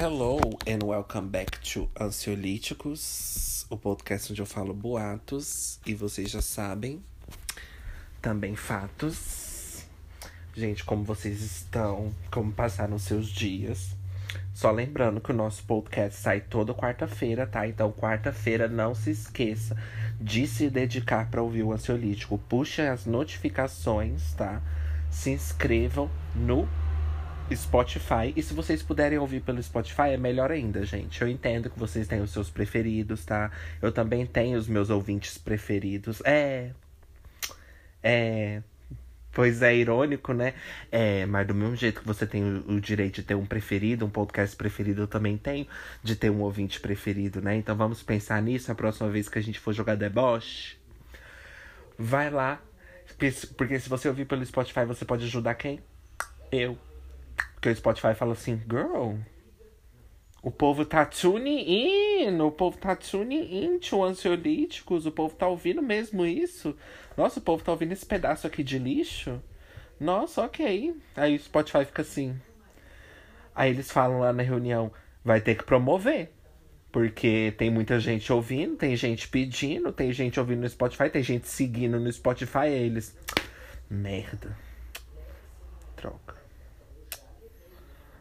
Hello and welcome back to Ansiolíticos, o podcast onde eu falo boatos e vocês já sabem, também fatos. Gente, como vocês estão, como passaram seus dias. Só lembrando que o nosso podcast sai toda quarta-feira, tá? Então, quarta-feira, não se esqueça de se dedicar para ouvir o Ansiolítico. Puxe as notificações, tá? Se inscrevam no Spotify. E se vocês puderem ouvir pelo Spotify, é melhor ainda, gente. Eu entendo que vocês têm os seus preferidos, tá? Eu também tenho os meus ouvintes preferidos. É. É. Pois é, irônico, né? É, mas do mesmo jeito que você tem o, o, direito de ter um preferido, um podcast preferido, eu também tenho de ter um ouvinte preferido, né? Então vamos pensar nisso a próxima vez que a gente for jogar deboche. Vai lá. Porque, se você ouvir pelo Spotify, você pode ajudar quem? Eu. Porque o Spotify fala assim, girl, o povo tá tuning in, o povo tá tuning in to ansiolíticos, o povo tá ouvindo mesmo isso. Nossa, o povo tá ouvindo esse pedaço aqui de lixo. Nossa, ok. Aí o Spotify fica assim. Aí eles falam lá na reunião, vai ter que promover. Porque tem muita gente ouvindo, tem gente pedindo, tem gente ouvindo no Spotify, tem gente seguindo no Spotify, aí eles. Merda. Troca.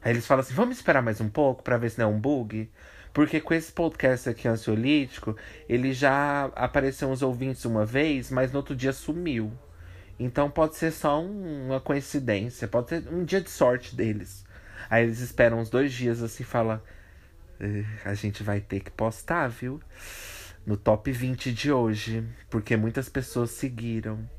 Aí eles falam assim: vamos esperar mais um pouco para ver se não é um bug. Porque com esse podcast aqui ansiolítico, ele já apareceu uns ouvintes uma vez, mas no outro dia sumiu. Então pode ser só um, uma coincidência, pode ser um dia de sorte deles. Aí eles esperam uns dois dias assim e falam: a gente vai ter que postar, viu? No top 20 de hoje, porque muitas pessoas seguiram.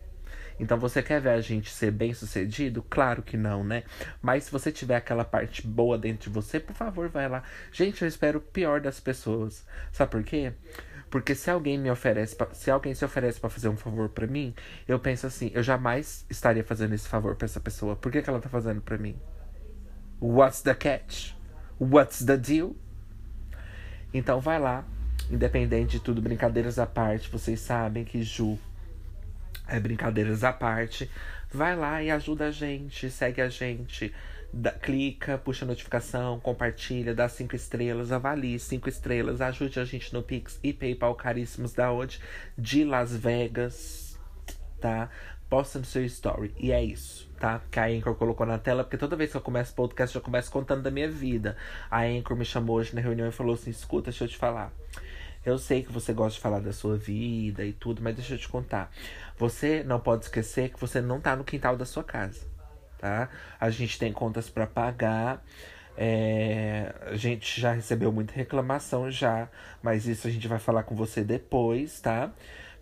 Então você quer ver a gente ser bem sucedido? Claro que não, né? Mas se você tiver aquela parte boa dentro de você, por favor, vai lá. Gente, eu espero o pior das pessoas. Sabe por quê? Porque se alguém me oferece, pra, se alguém se oferece para fazer um favor para mim, eu penso assim, eu jamais estaria fazendo esse favor para essa pessoa. Por que, que ela tá fazendo para mim? What's the catch? What's the deal? Então vai lá, independente de tudo, brincadeiras à parte, vocês sabem que Ju é, brincadeiras à parte, vai lá e ajuda a gente, segue a gente, clica, puxa a notificação, compartilha, dá cinco estrelas, avalie cinco estrelas, ajude a gente no Pix e PayPal caríssimos da onde? De Las Vegas, tá? Posta no seu story. E é isso, tá? Que a Anchor colocou na tela, porque toda vez que eu começo podcast, eu começo contando da minha vida. A Anchor me chamou hoje na reunião e falou assim: escuta, deixa eu te falar. Eu sei que você gosta de falar da sua vida e tudo, mas deixa eu te contar. Você não pode esquecer que você não tá no quintal da sua casa, tá? A gente tem contas para pagar. É, a gente já recebeu muita reclamação já, mas isso a gente vai falar com você depois, tá?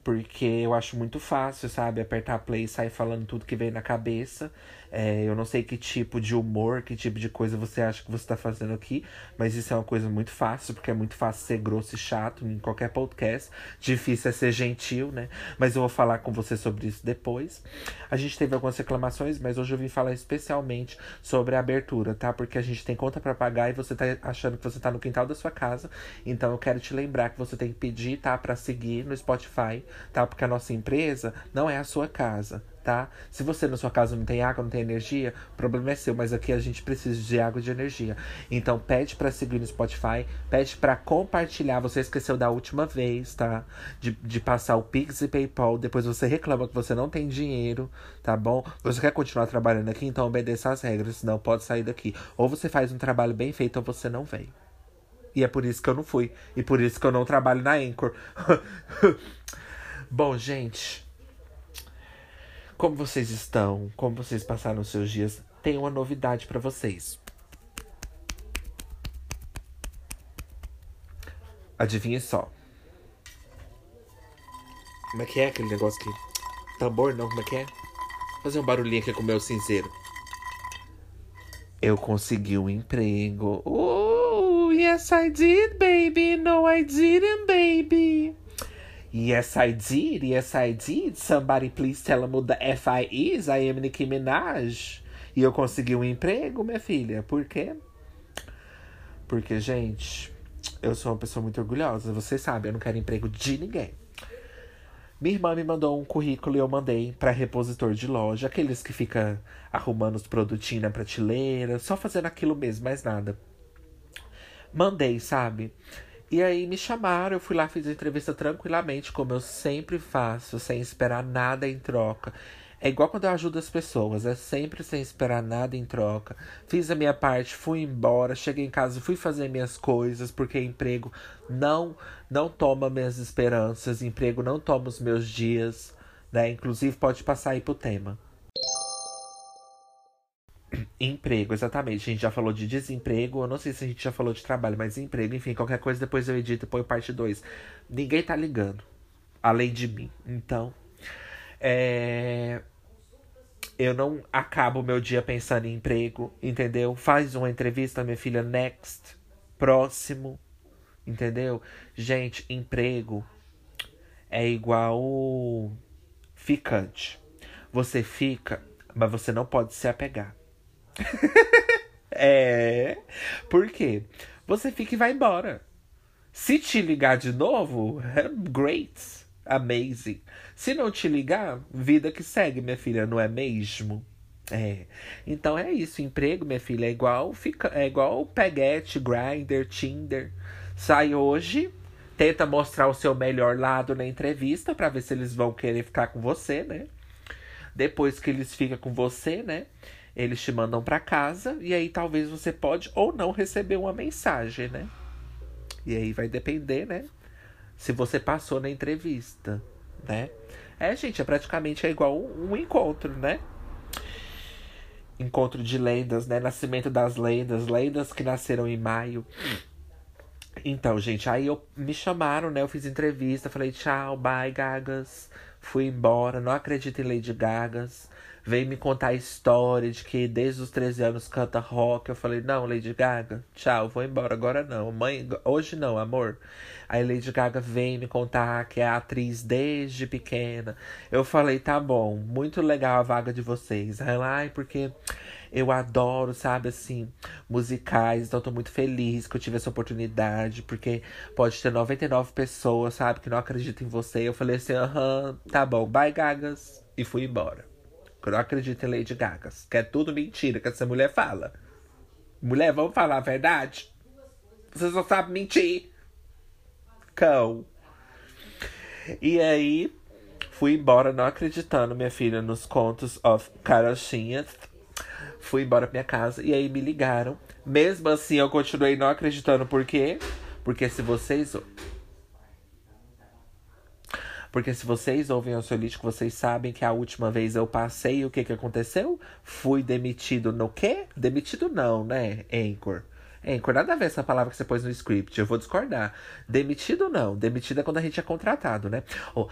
Porque eu acho muito fácil, sabe? Apertar play e sair falando tudo que vem na cabeça. É, eu não sei que tipo de humor, que tipo de coisa você acha que você está fazendo aqui, mas isso é uma coisa muito fácil, porque é muito fácil ser grosso e chato em qualquer podcast. Difícil é ser gentil, né? Mas eu vou falar com você sobre isso depois. A gente teve algumas reclamações, mas hoje eu vim falar especialmente sobre a abertura, tá? Porque a gente tem conta para pagar e você tá achando que você tá no quintal da sua casa. Então eu quero te lembrar que você tem que pedir, tá? Para seguir no Spotify, tá? Porque a nossa empresa não é a sua casa tá? Se você na sua casa não tem água, não tem energia, o problema é seu, mas aqui a gente precisa de água e de energia. Então pede para seguir no Spotify, pede para compartilhar. Você esqueceu da última vez, tá? De, de passar o Pix e PayPal, depois você reclama que você não tem dinheiro, tá bom? Você quer continuar trabalhando aqui, então obedeça as regras, senão pode sair daqui. Ou você faz um trabalho bem feito ou você não vem. E é por isso que eu não fui. E por isso que eu não trabalho na Anchor. Bom, gente, como vocês estão? Como vocês passaram os seus dias? Tenho uma novidade para vocês. Adivinhe só. Como é que é aquele negócio aqui? Tambor não, como é que é? Fazer um barulhinho aqui com o meu cinzeiro. Eu consegui um emprego. Oh, yes I did, baby. No, I didn't, baby. Yes, I did. Yes, I did. Somebody please tell who the F I is. I am Nicki Minaj. E eu consegui um emprego, minha filha. Por quê? Porque, gente, eu sou uma pessoa muito orgulhosa. Você sabe, eu não quero emprego de ninguém. Minha irmã me mandou um currículo e eu mandei para repositor de loja, aqueles que fica arrumando os produtinhos na prateleira, só fazendo aquilo mesmo, mais nada. mandei, sabe? E aí me chamaram, eu fui lá, fiz a entrevista tranquilamente, como eu sempre faço, sem esperar nada em troca. É igual quando eu ajudo as pessoas, é sempre sem esperar nada em troca. Fiz a minha parte, fui embora, cheguei em casa, fui fazer minhas coisas, porque emprego não não toma minhas esperanças, emprego não toma os meus dias, né? Inclusive pode passar aí pro tema. Emprego, exatamente. A gente já falou de desemprego. Eu não sei se a gente já falou de trabalho, mas emprego, enfim, qualquer coisa depois eu edito e põe parte 2. Ninguém tá ligando. Além de mim. Então. É... Eu não acabo meu dia pensando em emprego, entendeu? Faz uma entrevista, minha filha, next. Próximo. Entendeu? Gente, emprego é igual ficante. Você fica, mas você não pode se apegar. é. Por quê? Você fica e vai embora. Se te ligar de novo, é great, amazing. Se não te ligar, vida que segue, minha filha, não é mesmo? É. Então é isso, emprego, minha filha, é igual fica, é igual peguete, grinder, Tinder. Sai hoje, tenta mostrar o seu melhor lado na entrevista para ver se eles vão querer ficar com você, né? Depois que eles ficam com você, né? Eles te mandam para casa e aí talvez você pode ou não receber uma mensagem, né? E aí vai depender, né? Se você passou na entrevista, né? É, gente, é praticamente é igual um, um encontro, né? Encontro de lendas, né? Nascimento das lendas, lendas que nasceram em maio. Então, gente, aí eu me chamaram, né? Eu fiz entrevista, falei tchau, bye, Gagas. Fui embora, não acredito em Lady Gagas veio me contar a história de que desde os 13 anos canta rock. Eu falei, não, Lady Gaga, tchau, vou embora, agora não. Mãe, hoje não, amor. Aí Lady Gaga vem me contar que é atriz desde pequena. Eu falei, tá bom, muito legal a vaga de vocês. Aí ela, ai, porque eu adoro, sabe, assim, musicais. Então, tô muito feliz que eu tive essa oportunidade. Porque pode ter 99 pessoas, sabe, que não acreditam em você. Eu falei assim, aham, tá bom, bye, Gagas. E fui embora. Eu não acredito em Lady Gaga. Que é tudo mentira que essa mulher fala. Mulher, vamos falar a verdade? Você só sabe mentir. Cão. E aí, fui embora não acreditando, minha filha, nos contos of Carochinha. Fui embora pra minha casa e aí me ligaram. Mesmo assim, eu continuei não acreditando. Por quê? Porque se vocês porque se vocês ouvem o Ansiolítico, vocês sabem que a última vez eu passei, o que que aconteceu? Fui demitido no quê? Demitido não, né, Anchor? Anchor, nada a ver essa palavra que você pôs no script, eu vou discordar. Demitido não, demitido é quando a gente é contratado, né? Oh,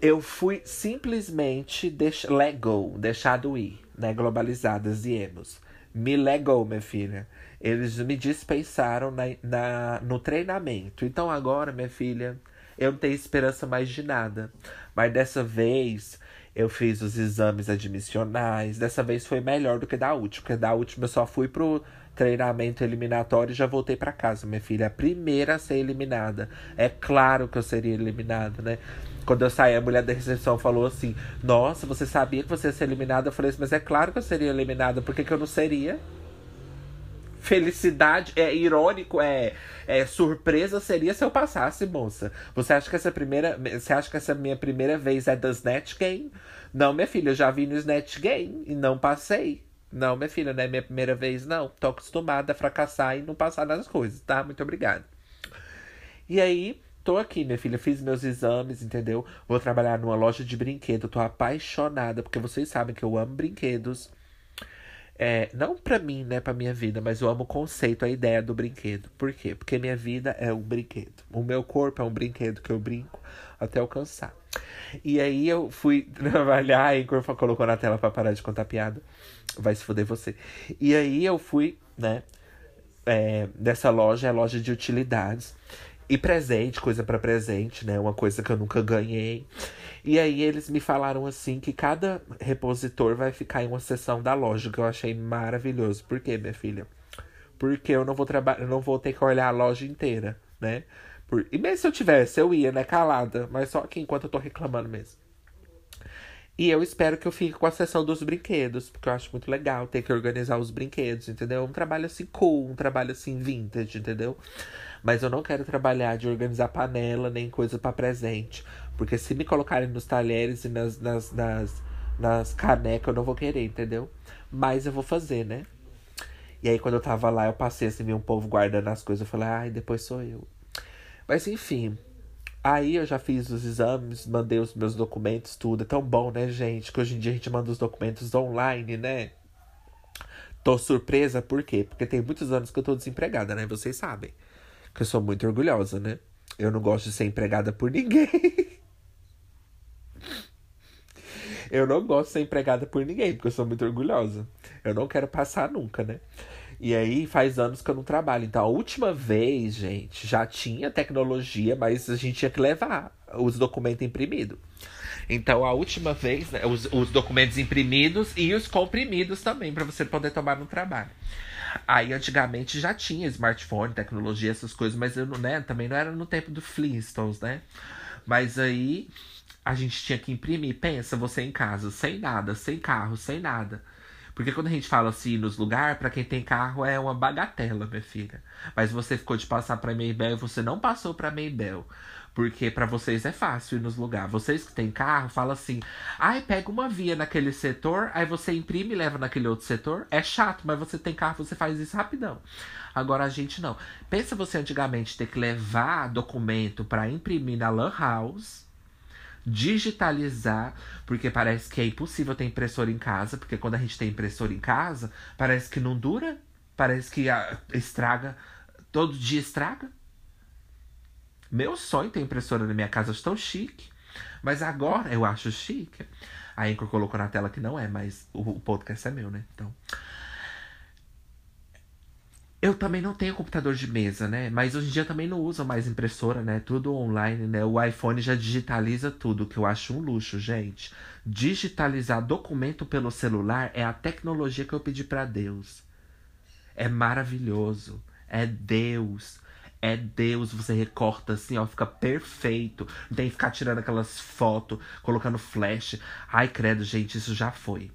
eu fui simplesmente deix let go, deixado ir, né? Globalizadas e emos. Me legou, minha filha. Eles me dispensaram na, na, no treinamento. Então agora, minha filha, eu não tenho esperança mais de nada. Mas dessa vez eu fiz os exames admissionais. Dessa vez foi melhor do que da última. Porque da última eu só fui pro treinamento eliminatório e já voltei para casa, minha filha. A primeira a ser eliminada. É claro que eu seria eliminada, né? Quando eu saí, a mulher da recepção falou assim: Nossa, você sabia que você ia ser eliminada? Eu falei assim, mas é claro que eu seria eliminada, por que, que eu não seria? Felicidade, é irônico, é, é surpresa seria se eu passasse, moça. Você acha que essa primeira, você acha que essa minha primeira vez é da Snatch Game? Não, minha filha, eu já vi no Snatch Game e não passei. Não, minha filha, não é minha primeira vez, não. Tô acostumada a fracassar e não passar nas coisas, tá? Muito obrigada. E aí, tô aqui, minha filha, fiz meus exames, entendeu? Vou trabalhar numa loja de brinquedo, tô apaixonada, porque vocês sabem que eu amo brinquedos. É, não para mim, né, pra minha vida, mas eu amo o conceito, a ideia do brinquedo. Por quê? Porque minha vida é um brinquedo. O meu corpo é um brinquedo que eu brinco até alcançar. E aí eu fui trabalhar, e colocou na tela para parar de contar piada. Vai se fuder você. E aí eu fui, né, é, dessa loja, é loja de utilidades. E presente, coisa para presente, né? Uma coisa que eu nunca ganhei. E aí eles me falaram assim que cada repositor vai ficar em uma seção da loja, que eu achei maravilhoso. Por quê, minha filha? Porque eu não vou trabalhar, não vou ter que olhar a loja inteira, né? Por... E mesmo se eu tivesse, eu ia, né, calada, mas só aqui enquanto eu tô reclamando mesmo. E eu espero que eu fique com a sessão dos brinquedos, porque eu acho muito legal ter que organizar os brinquedos, entendeu? Um trabalho assim cool, um trabalho assim vintage, entendeu? Mas eu não quero trabalhar de organizar panela nem coisa para presente. Porque se me colocarem nos talheres e nas, nas, nas, nas canecas, eu não vou querer, entendeu? Mas eu vou fazer, né? E aí, quando eu tava lá, eu passei assim, vi um povo guardando as coisas. Eu falei, ai, depois sou eu. Mas enfim. Aí eu já fiz os exames, mandei os meus documentos, tudo. É tão bom, né, gente? Que hoje em dia a gente manda os documentos online, né? Tô surpresa, por quê? Porque tem muitos anos que eu tô desempregada, né? Vocês sabem. Que eu sou muito orgulhosa, né? Eu não gosto de ser empregada por ninguém. eu não gosto de ser empregada por ninguém, porque eu sou muito orgulhosa. Eu não quero passar nunca, né? E aí faz anos que eu não trabalho. Então a última vez, gente, já tinha tecnologia, mas a gente tinha que levar os documentos imprimidos. Então a última vez, né, os, os documentos imprimidos e os comprimidos também, para você poder tomar no trabalho. Aí antigamente já tinha smartphone, tecnologia, essas coisas, mas eu né, também não era no tempo do Flintstones, né? Mas aí a gente tinha que imprimir. Pensa, você em casa, sem nada, sem carro, sem nada. Porque quando a gente fala assim nos lugares, para quem tem carro é uma bagatela, minha filha. Mas você ficou de passar pra Maybell e você não passou pra Maybell. Porque para vocês é fácil ir nos lugares. Vocês que têm carro, fala assim: ai, pega uma via naquele setor, aí você imprime e leva naquele outro setor. É chato, mas você tem carro, você faz isso rapidão. Agora a gente não. Pensa você antigamente ter que levar documento para imprimir na Lan House digitalizar, porque parece que é impossível ter impressora em casa, porque quando a gente tem impressora em casa, parece que não dura, parece que a, estraga, todo dia estraga. Meu sonho ter impressora na minha casa, acho tão chique. Mas agora eu acho chique. A Anchor colocou na tela que não é, mas o podcast é meu, né? Então. Eu também não tenho computador de mesa, né? Mas hoje em dia também não uso mais impressora, né? Tudo online, né? O iPhone já digitaliza tudo, que eu acho um luxo, gente. Digitalizar documento pelo celular é a tecnologia que eu pedi para Deus. É maravilhoso. É Deus. É Deus, você recorta assim, ó, fica perfeito. Não tem que ficar tirando aquelas fotos, colocando flash. Ai, credo, gente, isso já foi.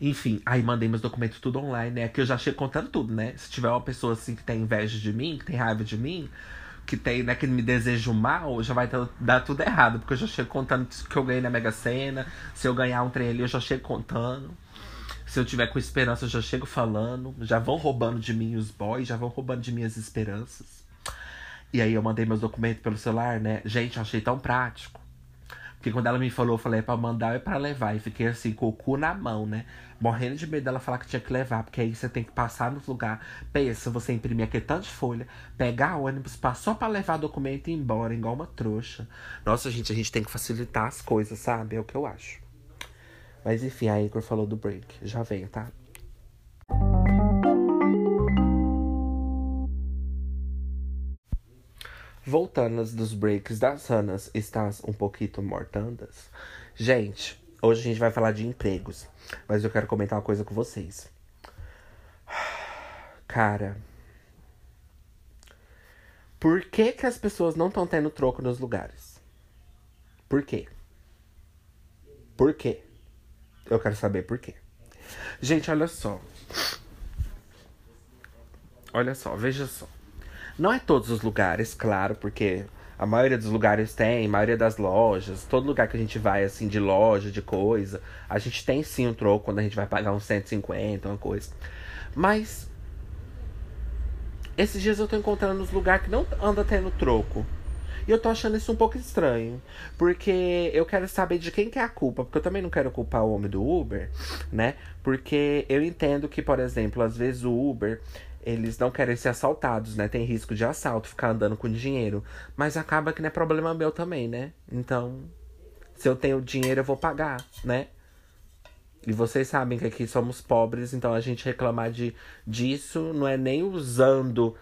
Enfim, aí mandei meus documentos tudo online, né? Que eu já chego contando tudo, né? Se tiver uma pessoa assim que tem inveja de mim, que tem raiva de mim, que tem, né, que me deseja o mal, já vai dar tudo errado. Porque eu já chego contando que eu ganhei na Mega Sena. Se eu ganhar um trem ali, eu já chego contando. Se eu tiver com esperança, eu já chego falando. Já vão roubando de mim os boys, já vão roubando de mim as esperanças. E aí eu mandei meus documentos pelo celular, né? Gente, eu achei tão prático. Porque quando ela me falou, eu falei, é pra mandar ou é pra levar. E fiquei assim, com o cu na mão, né? Morrendo de medo dela falar que tinha que levar. Porque aí você tem que passar nos lugares. Pensa, você imprimir aquele tanto de folha, pegar ônibus, passou pra levar documento e ir embora, igual uma trouxa. Nossa, gente, a gente tem que facilitar as coisas, sabe? É o que eu acho. Mas enfim, a Igor falou do break. Já venho, tá? Voltando dos breaks das Ranas, estás um pouquinho mortandas? Gente, hoje a gente vai falar de empregos, mas eu quero comentar uma coisa com vocês. Cara, por que que as pessoas não estão tendo troco nos lugares? Por quê? Por quê? Eu quero saber por quê. Gente, olha só. Olha só, veja só. Não é todos os lugares, claro, porque a maioria dos lugares tem, a maioria das lojas, todo lugar que a gente vai, assim, de loja, de coisa, a gente tem sim um troco quando a gente vai pagar uns 150, uma coisa. Mas. Esses dias eu tô encontrando uns lugares que não anda tendo troco. E eu tô achando isso um pouco estranho. Porque eu quero saber de quem que é a culpa. Porque eu também não quero culpar o homem do Uber, né? Porque eu entendo que, por exemplo, às vezes o Uber eles não querem ser assaltados, né? Tem risco de assalto, ficar andando com dinheiro. Mas acaba que não é problema meu também, né? Então, se eu tenho dinheiro, eu vou pagar, né? E vocês sabem que aqui somos pobres, então a gente reclamar de, disso não é nem usando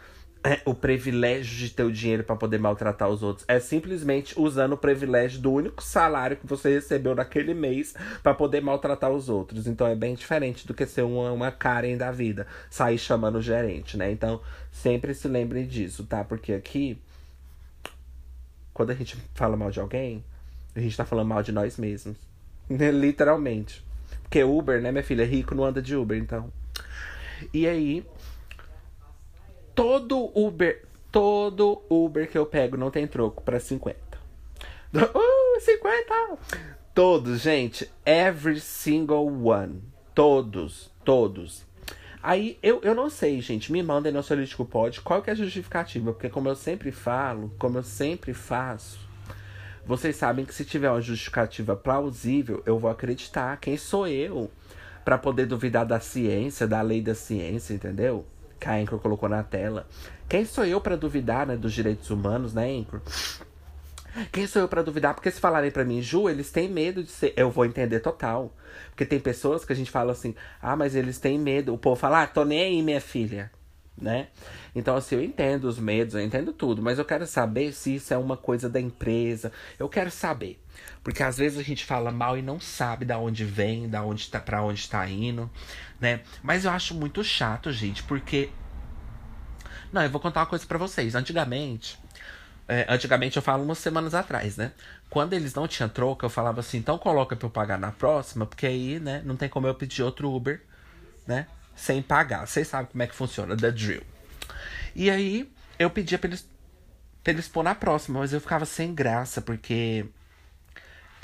o privilégio de ter o dinheiro para poder maltratar os outros. É simplesmente usando o privilégio do único salário que você recebeu naquele mês para poder maltratar os outros. Então é bem diferente do que ser uma, uma Karen da vida, sair chamando o gerente, né? Então sempre se lembrem disso, tá? Porque aqui, quando a gente fala mal de alguém, a gente tá falando mal de nós mesmos. Literalmente. Porque Uber, né, minha filha? Rico não anda de Uber, então. E aí, todo Uber, todo Uber que eu pego não tem troco para 50. Uh, 50! Todos, gente. Every single one. Todos, todos. Aí, eu, eu não sei, gente. Me mandem no Solítico Pod qual que é a justificativa. Porque como eu sempre falo, como eu sempre faço, vocês sabem que se tiver uma justificativa plausível, eu vou acreditar. Quem sou eu para poder duvidar da ciência, da lei da ciência, entendeu? Que a Anchor colocou na tela. Quem sou eu para duvidar, né, dos direitos humanos, né, Anchor? Quem sou eu para duvidar? Porque se falarem para mim, Ju, eles têm medo de ser. Eu vou entender total. Porque tem pessoas que a gente fala assim, ah, mas eles têm medo. O povo fala, ah, tô nem aí, minha filha. Né? Então, assim, eu entendo os medos, eu entendo tudo, mas eu quero saber se isso é uma coisa da empresa. Eu quero saber. Porque às vezes a gente fala mal e não sabe da onde vem, da onde tá, pra onde tá indo, né? Mas eu acho muito chato, gente, porque. Não, eu vou contar uma coisa para vocês. Antigamente, é, antigamente eu falo umas semanas atrás, né? Quando eles não tinham troca, eu falava assim, então coloca pra eu pagar na próxima, porque aí, né, não tem como eu pedir outro Uber, né? Sem pagar. Vocês sabem como é que funciona, the drill. E aí, eu pedia pra eles, pra eles pôr na próxima, mas eu ficava sem graça, porque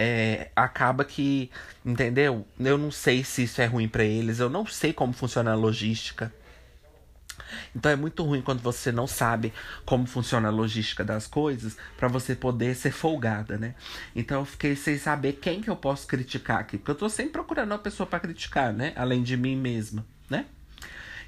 é, acaba que, entendeu? Eu não sei se isso é ruim para eles, eu não sei como funciona a logística. Então é muito ruim quando você não sabe como funciona a logística das coisas para você poder ser folgada, né? Então eu fiquei sem saber quem que eu posso criticar aqui, porque eu tô sempre procurando uma pessoa para criticar, né? Além de mim mesma, né?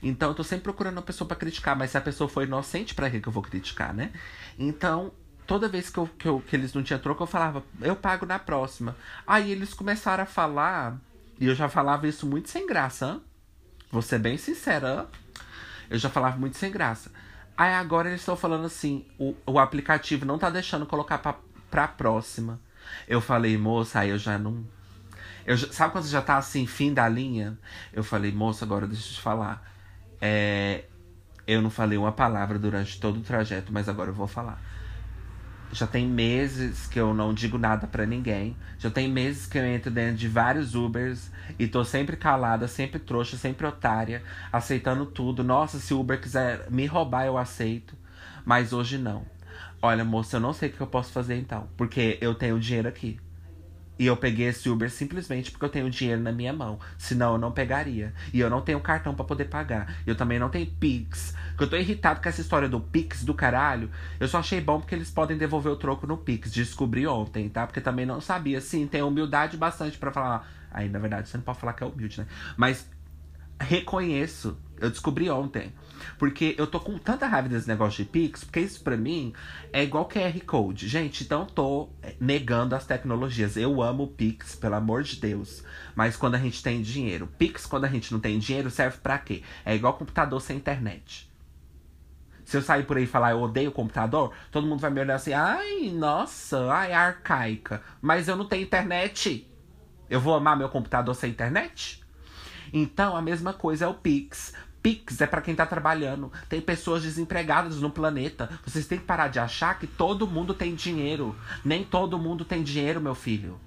Então eu tô sempre procurando uma pessoa para criticar, mas se a pessoa for inocente, para que que eu vou criticar, né? Então, toda vez que, eu, que, eu, que eles não tinham troco, eu falava, eu pago na próxima. Aí eles começaram a falar, e eu já falava isso muito sem graça, hein? vou ser bem sincera? Eu já falava muito sem graça. Aí agora eles estão falando assim: o, o aplicativo não tá deixando colocar pra, pra próxima. Eu falei, moça, aí eu já não. Eu, sabe quando você já tá assim, fim da linha? Eu falei, moça, agora deixa eu te falar. É, eu não falei uma palavra durante todo o trajeto, mas agora eu vou falar. Já tem meses que eu não digo nada para ninguém. Já tem meses que eu entro dentro de vários Ubers e tô sempre calada, sempre trouxa, sempre otária, aceitando tudo. Nossa, se o Uber quiser me roubar, eu aceito. Mas hoje não. Olha, moça, eu não sei o que eu posso fazer então. Porque eu tenho dinheiro aqui. E eu peguei esse Uber simplesmente porque eu tenho dinheiro na minha mão. Senão eu não pegaria. E eu não tenho cartão para poder pagar. Eu também não tenho Pix. Que eu tô irritado com essa história do Pix do caralho. Eu só achei bom porque eles podem devolver o troco no Pix. Descobri ontem, tá? Porque também não sabia. Sim, tem humildade bastante para falar. Aí, na verdade, você não pode falar que é humilde, né? Mas reconheço. Eu descobri ontem. Porque eu tô com tanta raiva desse negócio de Pix, porque isso pra mim é igual QR Code. Gente, então tô negando as tecnologias. Eu amo Pix, pelo amor de Deus. Mas quando a gente tem dinheiro. Pix, quando a gente não tem dinheiro, serve para quê? É igual computador sem internet. Se eu sair por aí e falar eu odeio computador, todo mundo vai me olhar assim, ai, nossa, ai, arcaica. Mas eu não tenho internet. Eu vou amar meu computador sem internet? Então, a mesma coisa é o Pix. Pix é para quem tá trabalhando. Tem pessoas desempregadas no planeta. Vocês têm que parar de achar que todo mundo tem dinheiro. Nem todo mundo tem dinheiro, meu filho.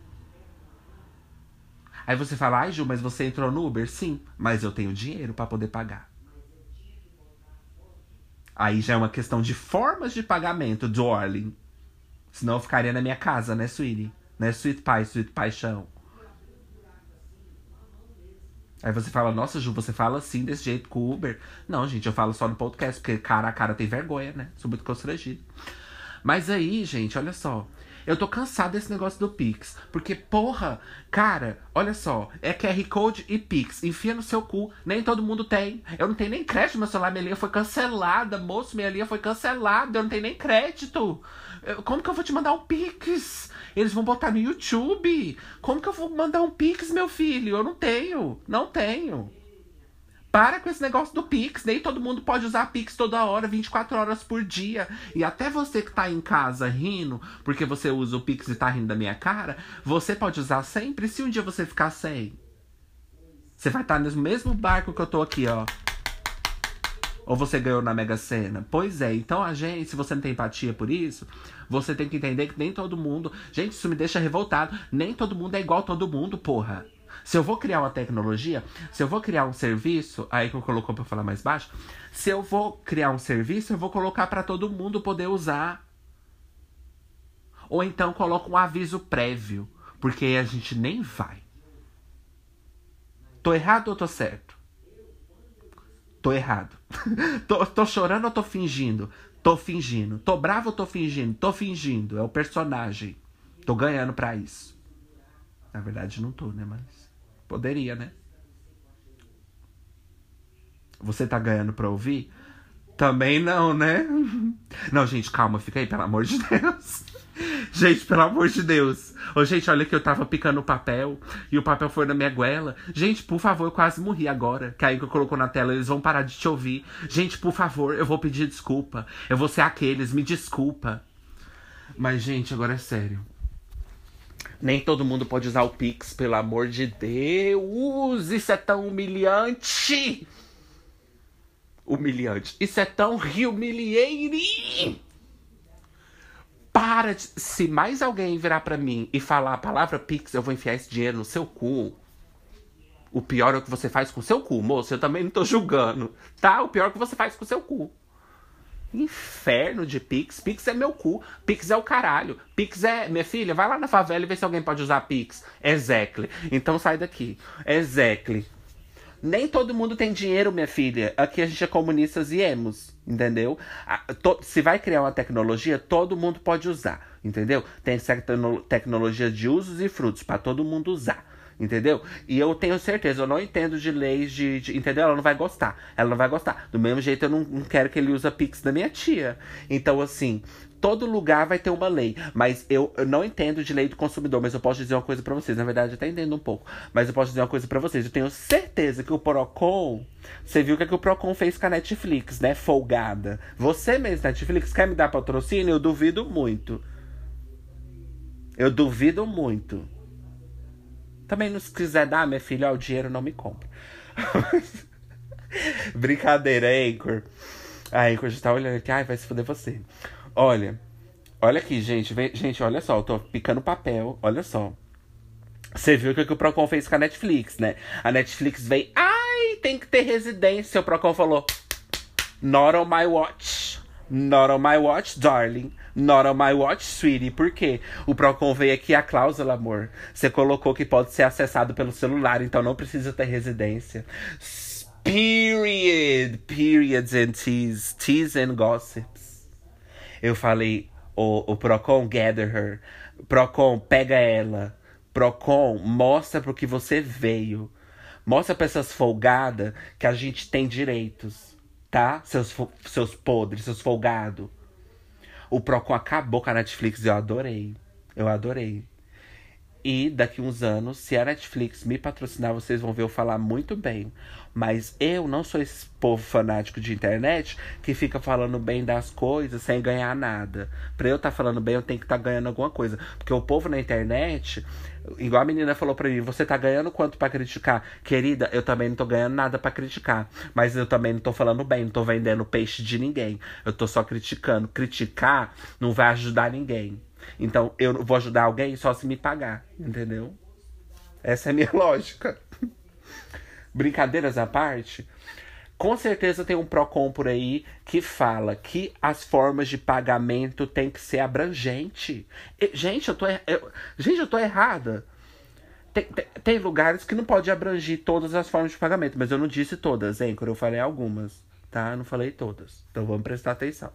Aí você fala, ai Ju, mas você entrou no Uber? Sim, mas eu tenho dinheiro para poder pagar. Aí já é uma questão de formas de pagamento, darling. Senão eu ficaria na minha casa, né, sweetie? Né, sweet pie, sweet paixão. Aí você fala, nossa, Ju, você fala assim, desse jeito com o Uber. Não, gente, eu falo só no podcast, porque cara a cara tem vergonha, né? Sou muito constrangido. Mas aí, gente, olha só. Eu tô cansado desse negócio do Pix. Porque, porra, cara, olha só. É QR Code e Pix. Enfia no seu cu. Nem todo mundo tem. Eu não tenho nem crédito. Meu celular, minha linha foi cancelada. Moço, minha linha foi cancelada. Eu não tenho nem crédito. Como que eu vou te mandar um Pix? Eles vão botar no YouTube. Como que eu vou mandar um Pix, meu filho? Eu não tenho. Não tenho. Para com esse negócio do Pix. Nem todo mundo pode usar Pix toda hora, 24 horas por dia. E até você que tá em casa rindo, porque você usa o Pix e tá rindo da minha cara, você pode usar sempre. Se um dia você ficar sem, você vai estar no mesmo barco que eu tô aqui, ó. Ou você ganhou na Mega Sena? Pois é, então a gente, se você não tem empatia por isso, você tem que entender que nem todo mundo. Gente, isso me deixa revoltado. Nem todo mundo é igual todo mundo, porra. Se eu vou criar uma tecnologia, se eu vou criar um serviço, aí que eu colocou para falar mais baixo, se eu vou criar um serviço, eu vou colocar para todo mundo poder usar. Ou então coloco um aviso prévio, porque aí a gente nem vai. Tô errado ou tô certo? Tô errado. Tô, tô chorando ou tô fingindo? Tô fingindo. Tô bravo ou tô fingindo? Tô fingindo. É o personagem. Tô ganhando pra isso. Na verdade, não tô, né? Mas poderia, né? Você tá ganhando pra ouvir? Também não, né? Não, gente, calma, fica aí, pelo amor de Deus. Gente, pelo amor de Deus. Ô, gente, olha que eu tava picando o papel e o papel foi na minha goela. Gente, por favor, eu quase morri agora. Que aí que eu colocou na tela, eles vão parar de te ouvir. Gente, por favor, eu vou pedir desculpa. Eu vou ser aqueles, me desculpa. Mas, gente, agora é sério. Nem todo mundo pode usar o Pix, pelo amor de Deus. Isso é tão humilhante. Humilhante. Isso é tão humilhating. Para de... Se mais alguém virar para mim e falar a palavra Pix, eu vou enfiar esse dinheiro no seu cu. O pior é o que você faz com o seu cu, moço. Eu também não tô julgando, tá? O pior é o que você faz com o seu cu. Inferno de Pix. Pix é meu cu. Pix é o caralho. Pix é. Minha filha, vai lá na favela e vê se alguém pode usar Pix. Exactly. Então sai daqui. Exactly. Nem todo mundo tem dinheiro, minha filha. Aqui a gente é comunistas e emos, entendeu? Se vai criar uma tecnologia, todo mundo pode usar, entendeu? Tem certa tecnologia de usos e frutos para todo mundo usar. Entendeu? E eu tenho certeza, eu não entendo de leis de, de, Entendeu? Ela não vai gostar. Ela não vai gostar. Do mesmo jeito, eu não, não quero que ele use a Pix da minha tia. Então, assim, todo lugar vai ter uma lei. Mas eu, eu, não entendo de lei do consumidor, mas eu posso dizer uma coisa para vocês. Na verdade, eu até entendo um pouco. Mas eu posso dizer uma coisa para vocês. Eu tenho certeza que o Procon. Você viu o que, é que o Procon fez com a Netflix, né? Folgada. Você mesmo, Netflix, quer me dar patrocínio? Eu duvido muito. Eu duvido muito. Também, não se quiser dar, minha filha, ó, o dinheiro não me compra. Brincadeira, Anchor. A Anchor já tá olhando aqui. Ai, vai se fuder você. Olha, olha aqui, gente. Vem, gente, olha só, eu tô picando papel, olha só. Você viu o que o Procon fez com a Netflix, né? A Netflix veio, ai, tem que ter residência. O Procon falou, not on my watch. Not on my watch, darling. Not on my watch, sweetie. Por quê? O Procon veio aqui a cláusula, amor. Você colocou que pode ser acessado pelo celular, então não precisa ter residência. Period. Periods and teas. Teas and gossips. Eu falei, o, o Procon, gather her. Procon, pega ela. Procon, mostra pro que você veio. Mostra pra essas folgadas que a gente tem direitos, tá? Seus, seus podres, seus folgados. O Procon acabou com a Netflix e eu adorei. Eu adorei. E daqui uns anos, se a Netflix me patrocinar, vocês vão ver eu falar muito bem. Mas eu não sou esse povo fanático de internet que fica falando bem das coisas sem ganhar nada. Pra eu estar tá falando bem, eu tenho que estar tá ganhando alguma coisa. Porque o povo na internet, igual a menina falou pra mim, você tá ganhando quanto para criticar? Querida, eu também não tô ganhando nada para criticar. Mas eu também não tô falando bem, não tô vendendo peixe de ninguém. Eu tô só criticando. Criticar não vai ajudar ninguém. Então eu vou ajudar alguém só se me pagar, entendeu? Essa é a minha lógica brincadeiras à parte, com certeza tem um Procon por aí que fala que as formas de pagamento tem que ser abrangente. E, gente, eu tô, eu, gente, eu tô errada. Tem, tem, tem, lugares que não pode abranger todas as formas de pagamento, mas eu não disse todas, hein? Quando eu falei algumas, tá? Não falei todas. Então vamos prestar atenção.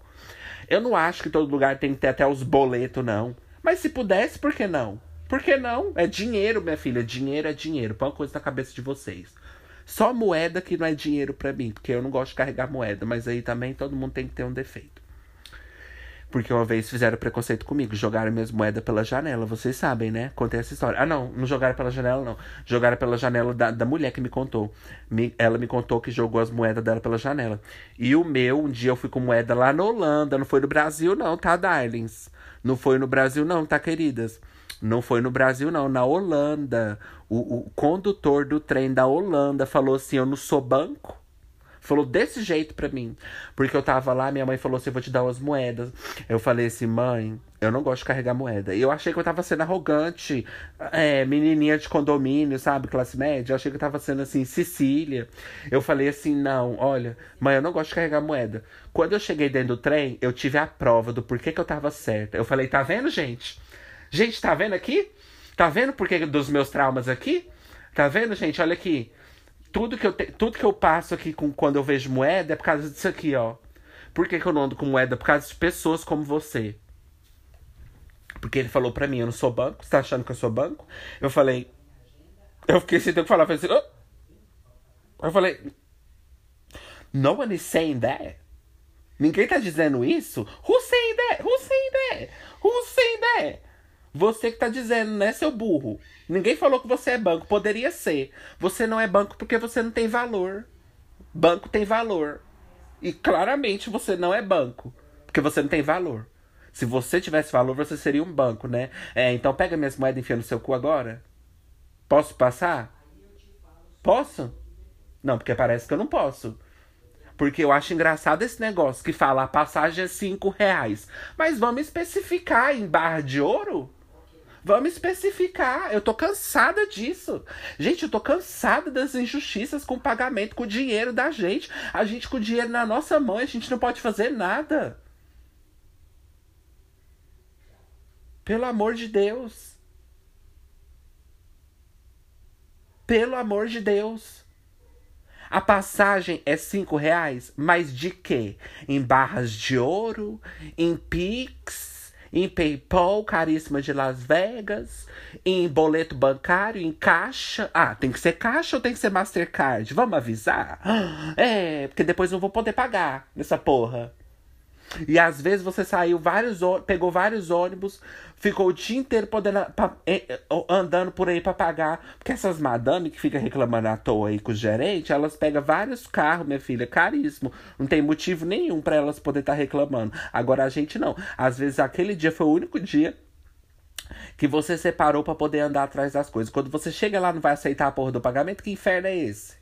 Eu não acho que todo lugar tem que ter até os boletos, não. Mas se pudesse, por que não? Por que não? É dinheiro, minha filha. Dinheiro é dinheiro. Põe uma coisa na cabeça de vocês. Só moeda que não é dinheiro para mim, porque eu não gosto de carregar moeda, mas aí também todo mundo tem que ter um defeito. Porque uma vez fizeram preconceito comigo, jogaram minhas moedas pela janela, vocês sabem, né? Contei essa história. Ah, não, não jogaram pela janela, não. Jogaram pela janela da, da mulher que me contou. Me, ela me contou que jogou as moedas dela pela janela. E o meu, um dia eu fui com moeda lá na Holanda, não foi no Brasil, não, tá, darlings? Não foi no Brasil, não, tá, queridas? Não foi no Brasil, não, na Holanda. O, o condutor do trem da Holanda falou assim: Eu não sou banco. Falou desse jeito pra mim. Porque eu tava lá, minha mãe falou assim: eu vou te dar umas moedas. Eu falei assim, mãe, eu não gosto de carregar moeda. E eu achei que eu tava sendo arrogante, é, menininha de condomínio, sabe? Classe média. Eu achei que eu tava sendo assim, Sicília. Eu falei assim: não, olha, mãe, eu não gosto de carregar moeda. Quando eu cheguei dentro do trem, eu tive a prova do porquê que eu tava certa. Eu falei: tá vendo, gente? Gente, tá vendo aqui? Tá vendo porquê dos meus traumas aqui? Tá vendo, gente? Olha aqui. Tudo que eu, te, tudo que eu passo aqui com, quando eu vejo moeda é por causa disso aqui, ó. Por que, que eu não ando com moeda? Por causa de pessoas como você. Porque ele falou pra mim, eu não sou banco, você tá achando que eu sou banco? Eu falei. Eu fiquei sem ter o que falar. Eu falei assim, oh. Eu falei. No one is saying that. Ninguém tá dizendo isso? Who's saying that? Who's saying that? Who's saying that? Você que tá dizendo, né, seu burro? Ninguém falou que você é banco. Poderia ser. Você não é banco porque você não tem valor. Banco tem valor. E claramente você não é banco. Porque você não tem valor. Se você tivesse valor, você seria um banco, né? É, então pega minhas moedas e enfia no seu cu agora. Posso passar? Posso? Não, porque parece que eu não posso. Porque eu acho engraçado esse negócio que fala a passagem é 5 reais. Mas vamos especificar em barra de ouro? Vamos especificar. Eu tô cansada disso. Gente, eu tô cansada das injustiças com pagamento, com o dinheiro da gente. A gente com o dinheiro na nossa mão, a gente não pode fazer nada. Pelo amor de Deus. Pelo amor de Deus. A passagem é cinco reais, mas de quê? Em barras de ouro, em Pix, em PayPal, caríssima de Las Vegas, em boleto bancário, em caixa. Ah, tem que ser caixa ou tem que ser Mastercard? Vamos avisar? É, porque depois não vou poder pagar nessa porra. E às vezes você saiu vários pegou vários ônibus, ficou o dia inteiro podendo, pra, andando por aí para pagar. Porque essas madame que fica reclamando à toa aí com o gerente, elas pegam vários carros, minha filha, caríssimo. Não tem motivo nenhum para elas poder estar tá reclamando. Agora a gente não. Às vezes aquele dia foi o único dia que você separou para poder andar atrás das coisas. Quando você chega lá não vai aceitar a porra do pagamento, que inferno é esse?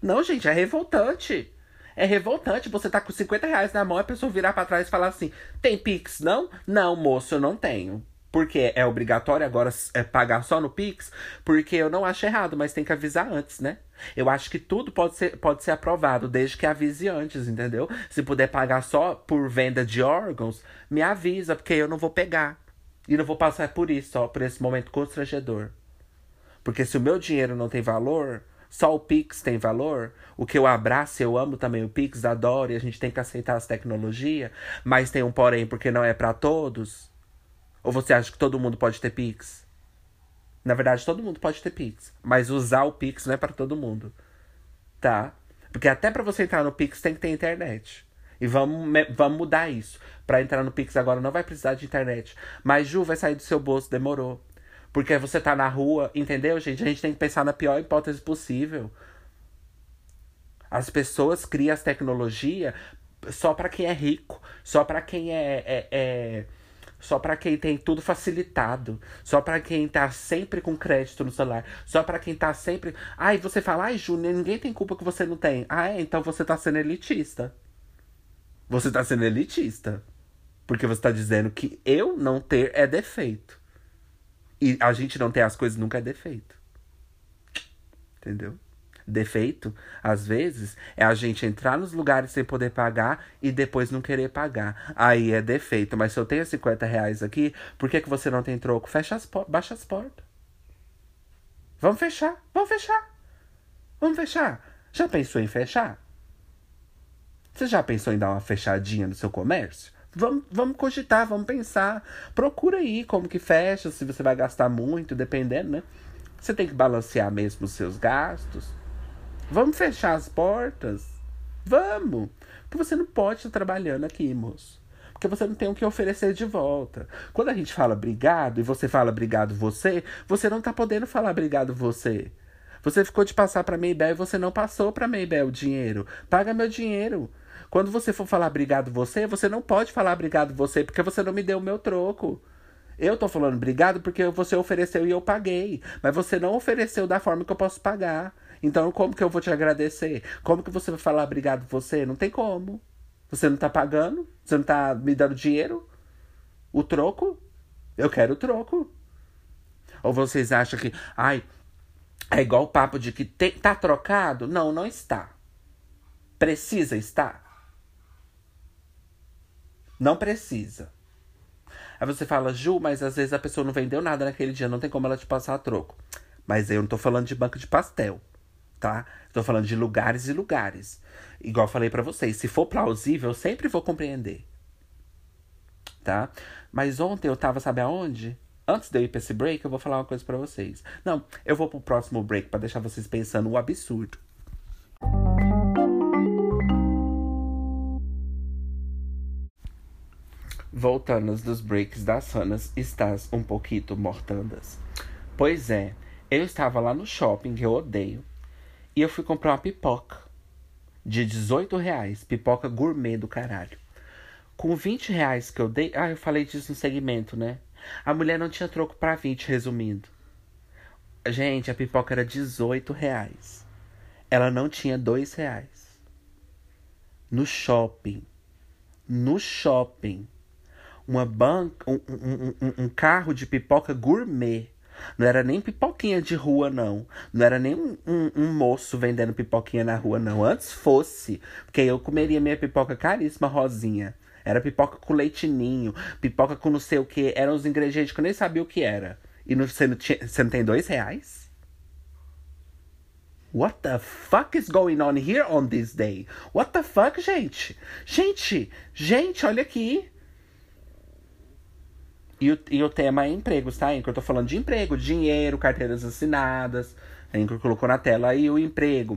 Não, gente, é revoltante. É revoltante você tá com 50 reais na mão e a pessoa virar para trás e falar assim: tem Pix, não? Não, moço, eu não tenho. Porque é obrigatório agora é pagar só no Pix? Porque eu não acho errado, mas tem que avisar antes, né? Eu acho que tudo pode ser, pode ser aprovado, desde que avise antes, entendeu? Se puder pagar só por venda de órgãos, me avisa, porque eu não vou pegar. E não vou passar por isso, ó, por esse momento constrangedor. Porque se o meu dinheiro não tem valor, só o Pix tem valor? O que eu abraço, eu amo também o Pix, adoro e a gente tem que aceitar as tecnologias, mas tem um porém porque não é para todos? Ou você acha que todo mundo pode ter Pix? Na verdade, todo mundo pode ter Pix, mas usar o Pix não é para todo mundo. Tá? Porque até para você entrar no Pix tem que ter internet. E vamos, vamos mudar isso. Para entrar no Pix agora não vai precisar de internet. Mas Ju vai sair do seu bolso, demorou. Porque você tá na rua, entendeu, gente? A gente tem que pensar na pior hipótese possível. As pessoas criam as tecnologias só para quem é rico, só para quem é, é, é só para quem tem tudo facilitado, só para quem tá sempre com crédito no celular, só para quem tá sempre. Ai, você fala, ai, Júnior, ninguém tem culpa que você não tem. Ah, é? Então você tá sendo elitista. Você tá sendo elitista. Porque você tá dizendo que eu não ter é defeito. E a gente não ter as coisas nunca é defeito. Entendeu? Defeito, às vezes, é a gente entrar nos lugares sem poder pagar e depois não querer pagar. Aí é defeito. Mas se eu tenho 50 reais aqui, por que, que você não tem troco? Fecha as baixa as portas. Vamos fechar, vamos fechar. Vamos fechar. Já pensou em fechar? Você já pensou em dar uma fechadinha no seu comércio? Vamos, vamos cogitar, vamos pensar. Procura aí como que fecha, se você vai gastar muito, dependendo, né? Você tem que balancear mesmo os seus gastos. Vamos fechar as portas? Vamos! Porque você não pode estar trabalhando aqui, moço. Porque você não tem o que oferecer de volta. Quando a gente fala obrigado e você fala obrigado você, você não tá podendo falar obrigado você. Você ficou de passar para Maybell e você não passou para Maybell o dinheiro. Paga meu dinheiro. Quando você for falar obrigado você, você não pode falar obrigado você porque você não me deu o meu troco. Eu tô falando obrigado porque você ofereceu e eu paguei. Mas você não ofereceu da forma que eu posso pagar. Então, como que eu vou te agradecer? Como que você vai falar obrigado você? Não tem como. Você não tá pagando? Você não tá me dando dinheiro? O troco? Eu quero o troco. Ou vocês acham que, ai, é igual o papo de que tem, tá trocado? Não, não está. Precisa estar? Não precisa. Aí você fala, Ju, mas às vezes a pessoa não vendeu nada naquele dia, não tem como ela te passar troco. Mas eu não tô falando de banco de pastel, tá? Tô falando de lugares e lugares. Igual falei para vocês, se for plausível, eu sempre vou compreender. Tá? Mas ontem eu tava, sabe aonde? Antes de eu ir pra esse break, eu vou falar uma coisa para vocês. Não, eu vou pro próximo break para deixar vocês pensando o absurdo. Voltando dos breaks das sanas, estás um pouquinho mortandas. Pois é, eu estava lá no shopping, que eu odeio, e eu fui comprar uma pipoca de 18 reais, pipoca gourmet do caralho. Com 20 reais que eu dei. Ah, eu falei disso no segmento, né? A mulher não tinha troco para 20, resumindo. Gente, a pipoca era 18 reais. Ela não tinha 2 reais. No shopping. No shopping. Uma banca. Um, um, um, carro de pipoca gourmet. Não era nem pipoquinha de rua, não. Não era nem um, um, moço vendendo pipoquinha na rua, não. Antes fosse, porque eu comeria minha pipoca caríssima, rosinha. Era pipoca com leitinho, pipoca com não sei o que. Eram os ingredientes que eu nem sabia o que era. E no, você, não tinha, você não tem dois reais? What the fuck is going on here on this day? What the fuck, gente? Gente, gente, olha aqui. E o, e o tema é empregos, tá? Anchor, eu tô falando de emprego, dinheiro, carteiras assinadas. A Anchor colocou na tela aí o emprego.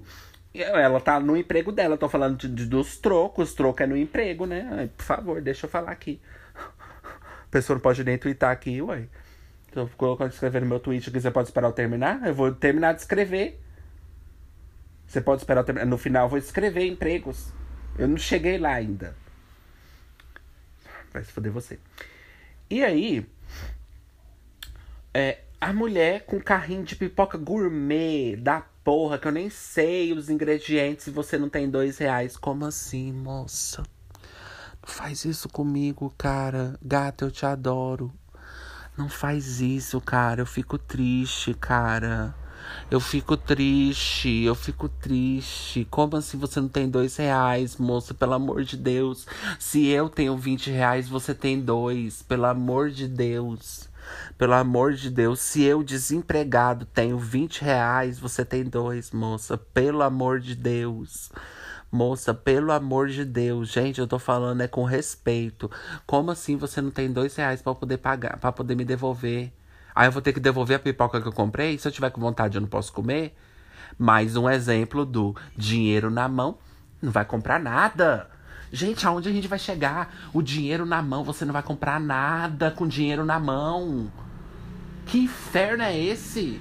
Ela tá no emprego dela, tô falando de, de, dos trocos, troco é no emprego, né? Por favor, deixa eu falar aqui. A pessoa não pode nem twittar aqui, ué. Tô colocando escrever no meu tweet aqui, você pode esperar eu terminar? Eu vou terminar de escrever. Você pode esperar eu terminar. No final eu vou escrever empregos. Eu não cheguei lá ainda. Vai se foder você. E aí, é, a mulher com carrinho de pipoca gourmet da porra, que eu nem sei os ingredientes e você não tem dois reais. Como assim, moça? Não faz isso comigo, cara. Gata, eu te adoro. Não faz isso, cara. Eu fico triste, cara. Eu fico triste, eu fico triste. Como assim você não tem dois reais, moça? Pelo amor de Deus. Se eu tenho vinte reais, você tem dois. Pelo amor de Deus. Pelo amor de Deus, se eu desempregado tenho 20 reais, você tem dois, moça. Pelo amor de Deus. Moça, pelo amor de Deus, gente, eu tô falando é com respeito. Como assim você não tem dois reais para poder pagar, para poder me devolver? Aí eu vou ter que devolver a pipoca que eu comprei? Se eu tiver com vontade, eu não posso comer? Mais um exemplo do dinheiro na mão, não vai comprar nada. Gente, aonde a gente vai chegar? O dinheiro na mão, você não vai comprar nada com dinheiro na mão. Que inferno é esse?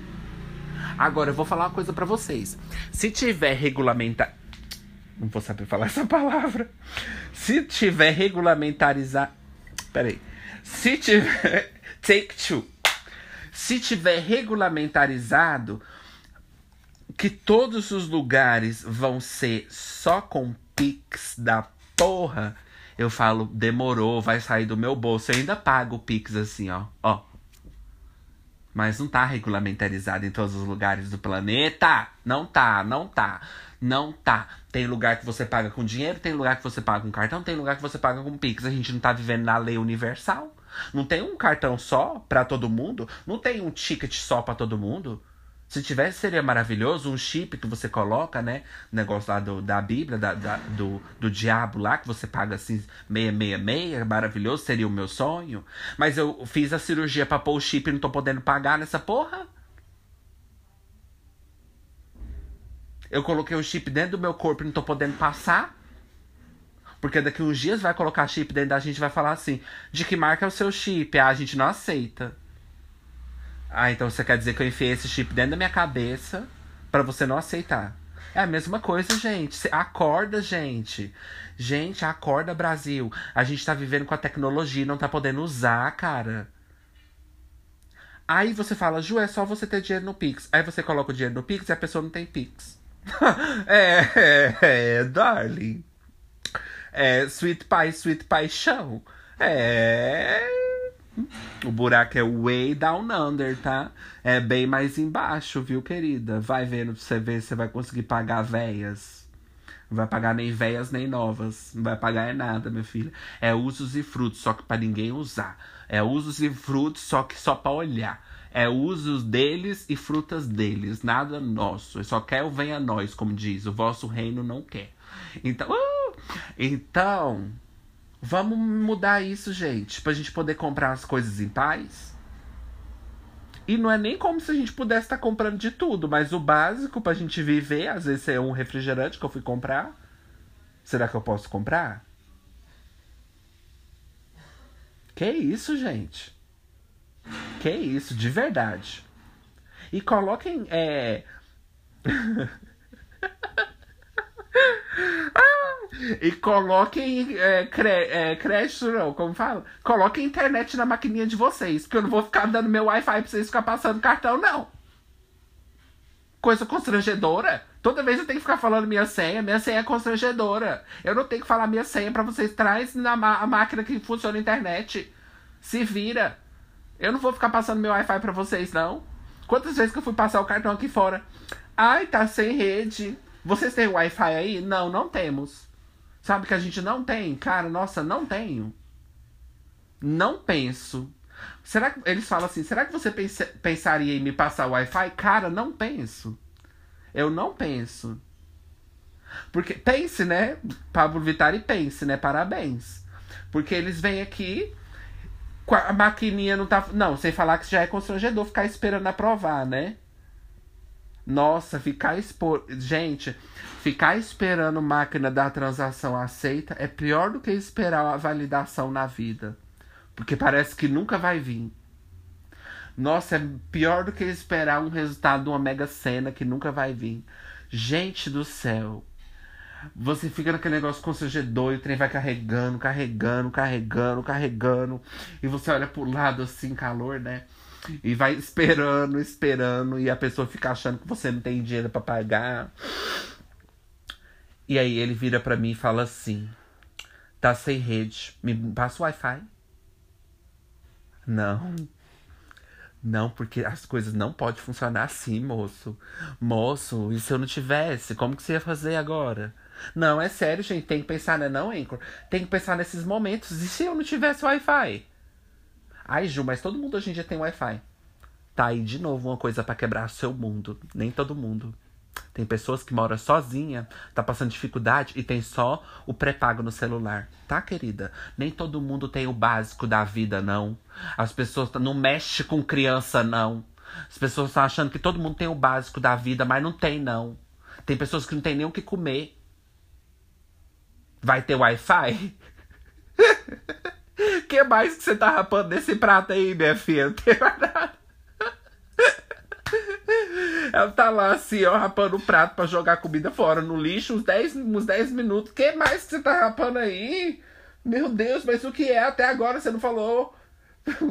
Agora eu vou falar uma coisa para vocês. Se tiver regulamentar não vou saber falar essa palavra. Se tiver regulamentarizar, peraí. Se tiver take two. Se tiver regulamentarizado que todos os lugares vão ser só com Pix da porra, eu falo, demorou, vai sair do meu bolso. Eu ainda pago o Pix assim, ó. Ó. Mas não tá regulamentarizado em todos os lugares do planeta. Não tá, não tá. Não tá. Tem lugar que você paga com dinheiro, tem lugar que você paga com cartão, tem lugar que você paga com Pix. A gente não tá vivendo na lei universal. Não tem um cartão só para todo mundo. Não tem um ticket só para todo mundo. Se tivesse, seria maravilhoso um chip que você coloca, né? Negócio lá do, da Bíblia, da, da, do, do diabo lá, que você paga assim, 666, maravilhoso, seria o meu sonho. Mas eu fiz a cirurgia pra pôr o chip e não tô podendo pagar nessa porra. Eu coloquei o chip dentro do meu corpo e não tô podendo passar. Porque daqui uns dias vai colocar chip dentro da gente e vai falar assim: de que marca é o seu chip? Ah, a gente não aceita. Ah, então você quer dizer que eu enfiei esse chip dentro da minha cabeça para você não aceitar. É a mesma coisa, gente. Acorda, gente. Gente, acorda, Brasil. A gente tá vivendo com a tecnologia e não tá podendo usar, cara. Aí você fala, Ju, é só você ter dinheiro no Pix. Aí você coloca o dinheiro no Pix e a pessoa não tem Pix. é, é, é, darling. É, sweet pie, sweet paixão. É. O buraco é way down under, tá? É bem mais embaixo, viu, querida? Vai vendo pra você ver se você vai conseguir pagar véias. Não vai pagar nem véias nem novas. Não vai pagar é nada, minha filha. É usos e frutos, só que para ninguém usar. É usos e frutos, só que só para olhar. É usos deles e frutas deles, nada nosso. Só quer o venha nós, como diz. O vosso reino não quer. Então, uh, então, vamos mudar isso, gente, pra gente poder comprar as coisas em paz. E não é nem como se a gente pudesse estar tá comprando de tudo, mas o básico pra gente viver, às vezes é um refrigerante que eu fui comprar. Será que eu posso comprar? Que isso, gente? Que isso, de verdade. E coloquem. É... E coloquem é, cre é, crédito, não, como fala? Coloquem internet na maquininha de vocês, porque eu não vou ficar dando meu Wi-Fi pra vocês ficar passando cartão, não. Coisa constrangedora. Toda vez eu tenho que ficar falando minha senha, minha senha é constrangedora. Eu não tenho que falar minha senha para vocês. Traz na a máquina que funciona a internet. Se vira. Eu não vou ficar passando meu Wi-Fi pra vocês, não. Quantas vezes que eu fui passar o cartão aqui fora? Ai, tá sem rede. Vocês têm Wi-Fi aí? Não, não temos. Sabe que a gente não tem? Cara, nossa, não tenho. Não penso. Será que eles falam assim? Será que você pense, pensaria em me passar Wi-Fi? Cara, não penso. Eu não penso. Porque pense, né? Pablo Vittar e pense, né? Parabéns. Porque eles vêm aqui, a maquininha não tá. Não, sem falar que já é constrangedor ficar esperando aprovar, né? Nossa, ficar expor. Gente, ficar esperando máquina da transação aceita é pior do que esperar a validação na vida. Porque parece que nunca vai vir. Nossa, é pior do que esperar um resultado de uma mega cena que nunca vai vir. Gente do céu. Você fica naquele negócio constrangedor e o trem vai carregando, carregando, carregando, carregando. E você olha pro lado assim, calor, né? E vai esperando, esperando, e a pessoa fica achando que você não tem dinheiro para pagar. E aí ele vira para mim e fala assim: tá sem rede, me passa o Wi-Fi. Não. Não, porque as coisas não podem funcionar assim, moço. Moço, e se eu não tivesse? Como que você ia fazer agora? Não, é sério, gente. Tem que pensar, né? Não, Anchor. Tem que pensar nesses momentos. E se eu não tivesse Wi-Fi? Ai, Ju, mas todo mundo hoje em dia tem Wi-Fi. Tá aí de novo uma coisa para quebrar seu mundo. Nem todo mundo. Tem pessoas que moram sozinha, tá passando dificuldade e tem só o pré-pago no celular. Tá, querida? Nem todo mundo tem o básico da vida, não. As pessoas não mexem com criança, não. As pessoas estão achando que todo mundo tem o básico da vida, mas não tem, não. Tem pessoas que não tem nem o que comer. Vai ter Wi-Fi? que mais que você tá rapando nesse prato aí, minha filha? Não tem mais nada. Ela tá lá assim, ó, rapando o prato pra jogar comida fora no lixo, uns 10, uns 10 minutos. que mais que você tá rapando aí? Meu Deus, mas o que é? Até agora você não falou.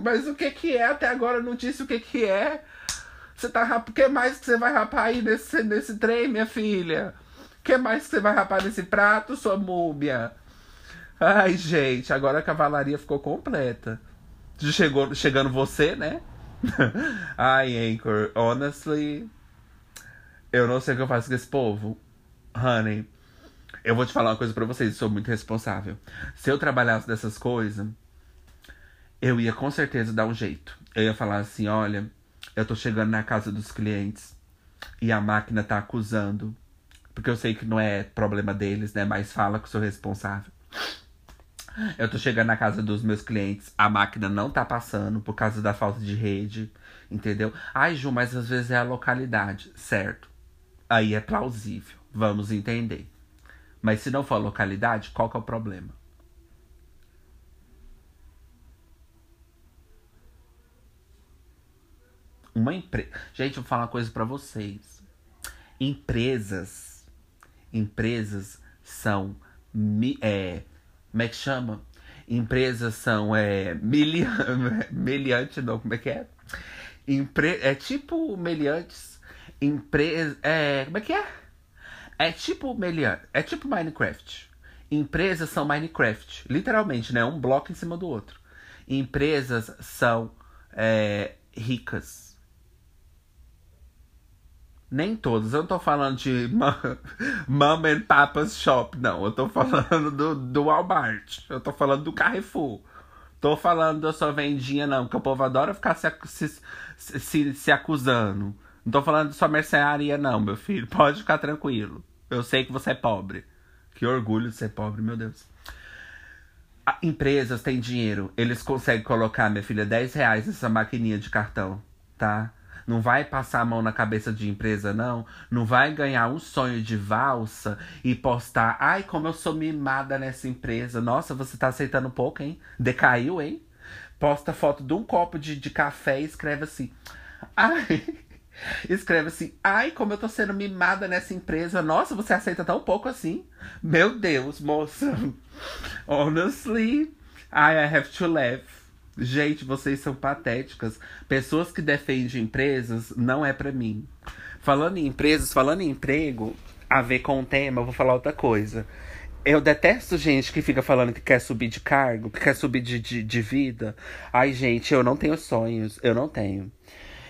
Mas o que que é? Até agora não disse o que que é. Você tá rapando. O que mais que você vai rapar aí nesse, nesse trem, minha filha? O que mais que você vai rapar nesse prato, sua múmia? Ai, gente, agora a cavalaria ficou completa. Chegou, chegando você, né? Ai, Anchor, honestly, eu não sei o que eu faço com esse povo. Honey, eu vou te falar uma coisa pra vocês, eu sou muito responsável. Se eu trabalhasse dessas coisas, eu ia com certeza dar um jeito. Eu ia falar assim: olha, eu tô chegando na casa dos clientes e a máquina tá acusando. Porque eu sei que não é problema deles, né? Mas fala que sou responsável. Eu tô chegando na casa dos meus clientes, a máquina não tá passando por causa da falta de rede, entendeu? Ai, Ju, mas às vezes é a localidade, certo? Aí é plausível, vamos entender. Mas se não for a localidade, qual que é o problema? Uma empresa. Gente, vou falar uma coisa para vocês. Empresas. Empresas são. É, como é que chama? Empresas são é, miliante, não, como é que é? Empre... É tipo meliantes. Empresa. É... Como é que é? É tipo meliante. É tipo Minecraft. Empresas são Minecraft. Literalmente, né? Um bloco em cima do outro. Empresas são é, ricas. Nem todas. Eu não tô falando de Mama and Papa's Shop, não. Eu tô falando do, do Walmart. Eu tô falando do Carrefour. Tô falando da sua vendinha, não, que o povo adora ficar se, se, se, se acusando. Não tô falando da sua mercearia, não, meu filho. Pode ficar tranquilo. Eu sei que você é pobre. Que orgulho de ser pobre, meu Deus. A, empresas têm dinheiro. Eles conseguem colocar, minha filha, 10 reais nessa maquininha de cartão, tá? Não vai passar a mão na cabeça de empresa, não. Não vai ganhar um sonho de valsa e postar. Ai, como eu sou mimada nessa empresa. Nossa, você tá aceitando pouco, hein? Decaiu, hein? Posta foto de um copo de, de café e escreve assim. Ai. Escreve assim: Ai, como eu tô sendo mimada nessa empresa. Nossa, você aceita tão pouco assim? Meu Deus, moça. Honestly, I have to laugh. Gente, vocês são patéticas. Pessoas que defendem empresas não é para mim. Falando em empresas, falando em emprego, a ver com o tema, eu vou falar outra coisa. Eu detesto gente que fica falando que quer subir de cargo, que quer subir de, de, de vida. Ai, gente, eu não tenho sonhos. Eu não tenho.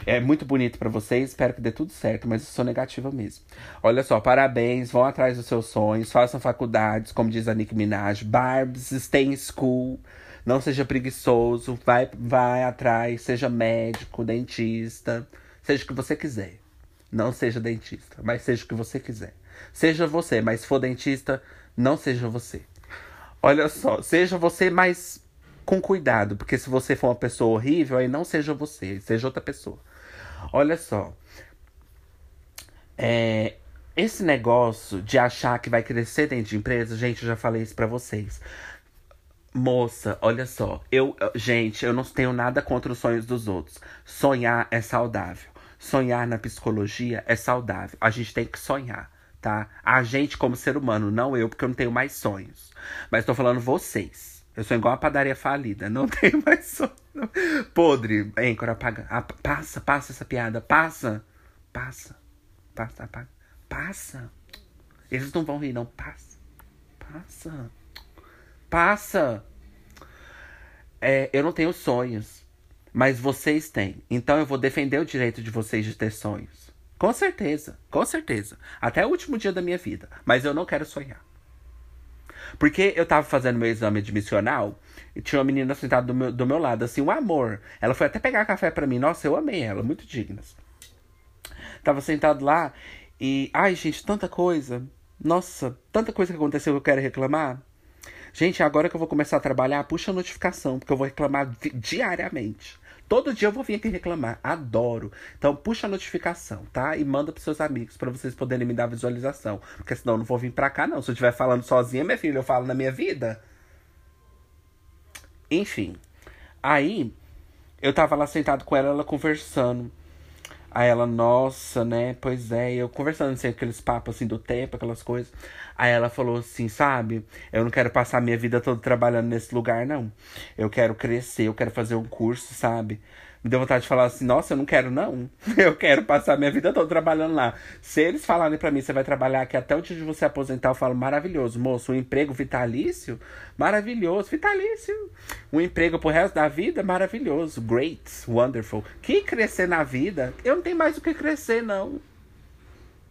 É muito bonito para vocês, espero que dê tudo certo, mas eu sou negativa mesmo. Olha só, parabéns, vão atrás dos seus sonhos, façam faculdades, como diz a Nick Minaj. Barbs, stay in school. Não seja preguiçoso, vai, vai atrás, seja médico, dentista, seja o que você quiser. Não seja dentista, mas seja o que você quiser. Seja você, mas se for dentista, não seja você. Olha só, seja você, mas com cuidado, porque se você for uma pessoa horrível, aí não seja você, seja outra pessoa. Olha só. É, esse negócio de achar que vai crescer dentro de empresa, gente, eu já falei isso para vocês. Moça, olha só, eu, gente, eu não tenho nada contra os sonhos dos outros. Sonhar é saudável. Sonhar na psicologia é saudável. A gente tem que sonhar, tá? A gente como ser humano, não eu, porque eu não tenho mais sonhos. Mas tô falando vocês. Eu sou igual a padaria falida, não tenho mais sonho. Podre, âncora, apaga. Passa, passa essa piada, passa. Passa, passa, apaga. Passa. Eles não vão rir, não. Passa, passa. Passa. É, eu não tenho sonhos, mas vocês têm. Então eu vou defender o direito de vocês de ter sonhos. Com certeza, com certeza. Até o último dia da minha vida. Mas eu não quero sonhar. Porque eu tava fazendo meu exame admissional e tinha uma menina sentada do meu, do meu lado, assim, um amor. Ela foi até pegar café para mim. Nossa, eu amei ela, muito dignas. Tava sentado lá e. Ai, gente, tanta coisa. Nossa, tanta coisa que aconteceu que eu quero reclamar. Gente, agora que eu vou começar a trabalhar, puxa a notificação, porque eu vou reclamar diariamente. Todo dia eu vou vir aqui reclamar. Adoro. Então puxa a notificação, tá? E manda pros seus amigos para vocês poderem me dar visualização. Porque senão eu não vou vir pra cá, não. Se eu estiver falando sozinha, minha filha, eu falo na minha vida. Enfim. Aí, eu tava lá sentado com ela, ela conversando. Aí ela, nossa, né? Pois é, eu conversando assim, aqueles papos assim do tempo, aquelas coisas. Aí ela falou assim, sabe? Eu não quero passar minha vida toda trabalhando nesse lugar, não. Eu quero crescer, eu quero fazer um curso, sabe? Me deu vontade de falar assim, nossa, eu não quero, não. Eu quero passar minha vida toda trabalhando lá. Se eles falarem para mim, você vai trabalhar aqui até o dia de você aposentar, eu falo, maravilhoso, moço, um emprego vitalício? Maravilhoso, vitalício. Um emprego pro resto da vida? Maravilhoso. Great, wonderful. Que crescer na vida? Eu não tenho mais o que crescer, não.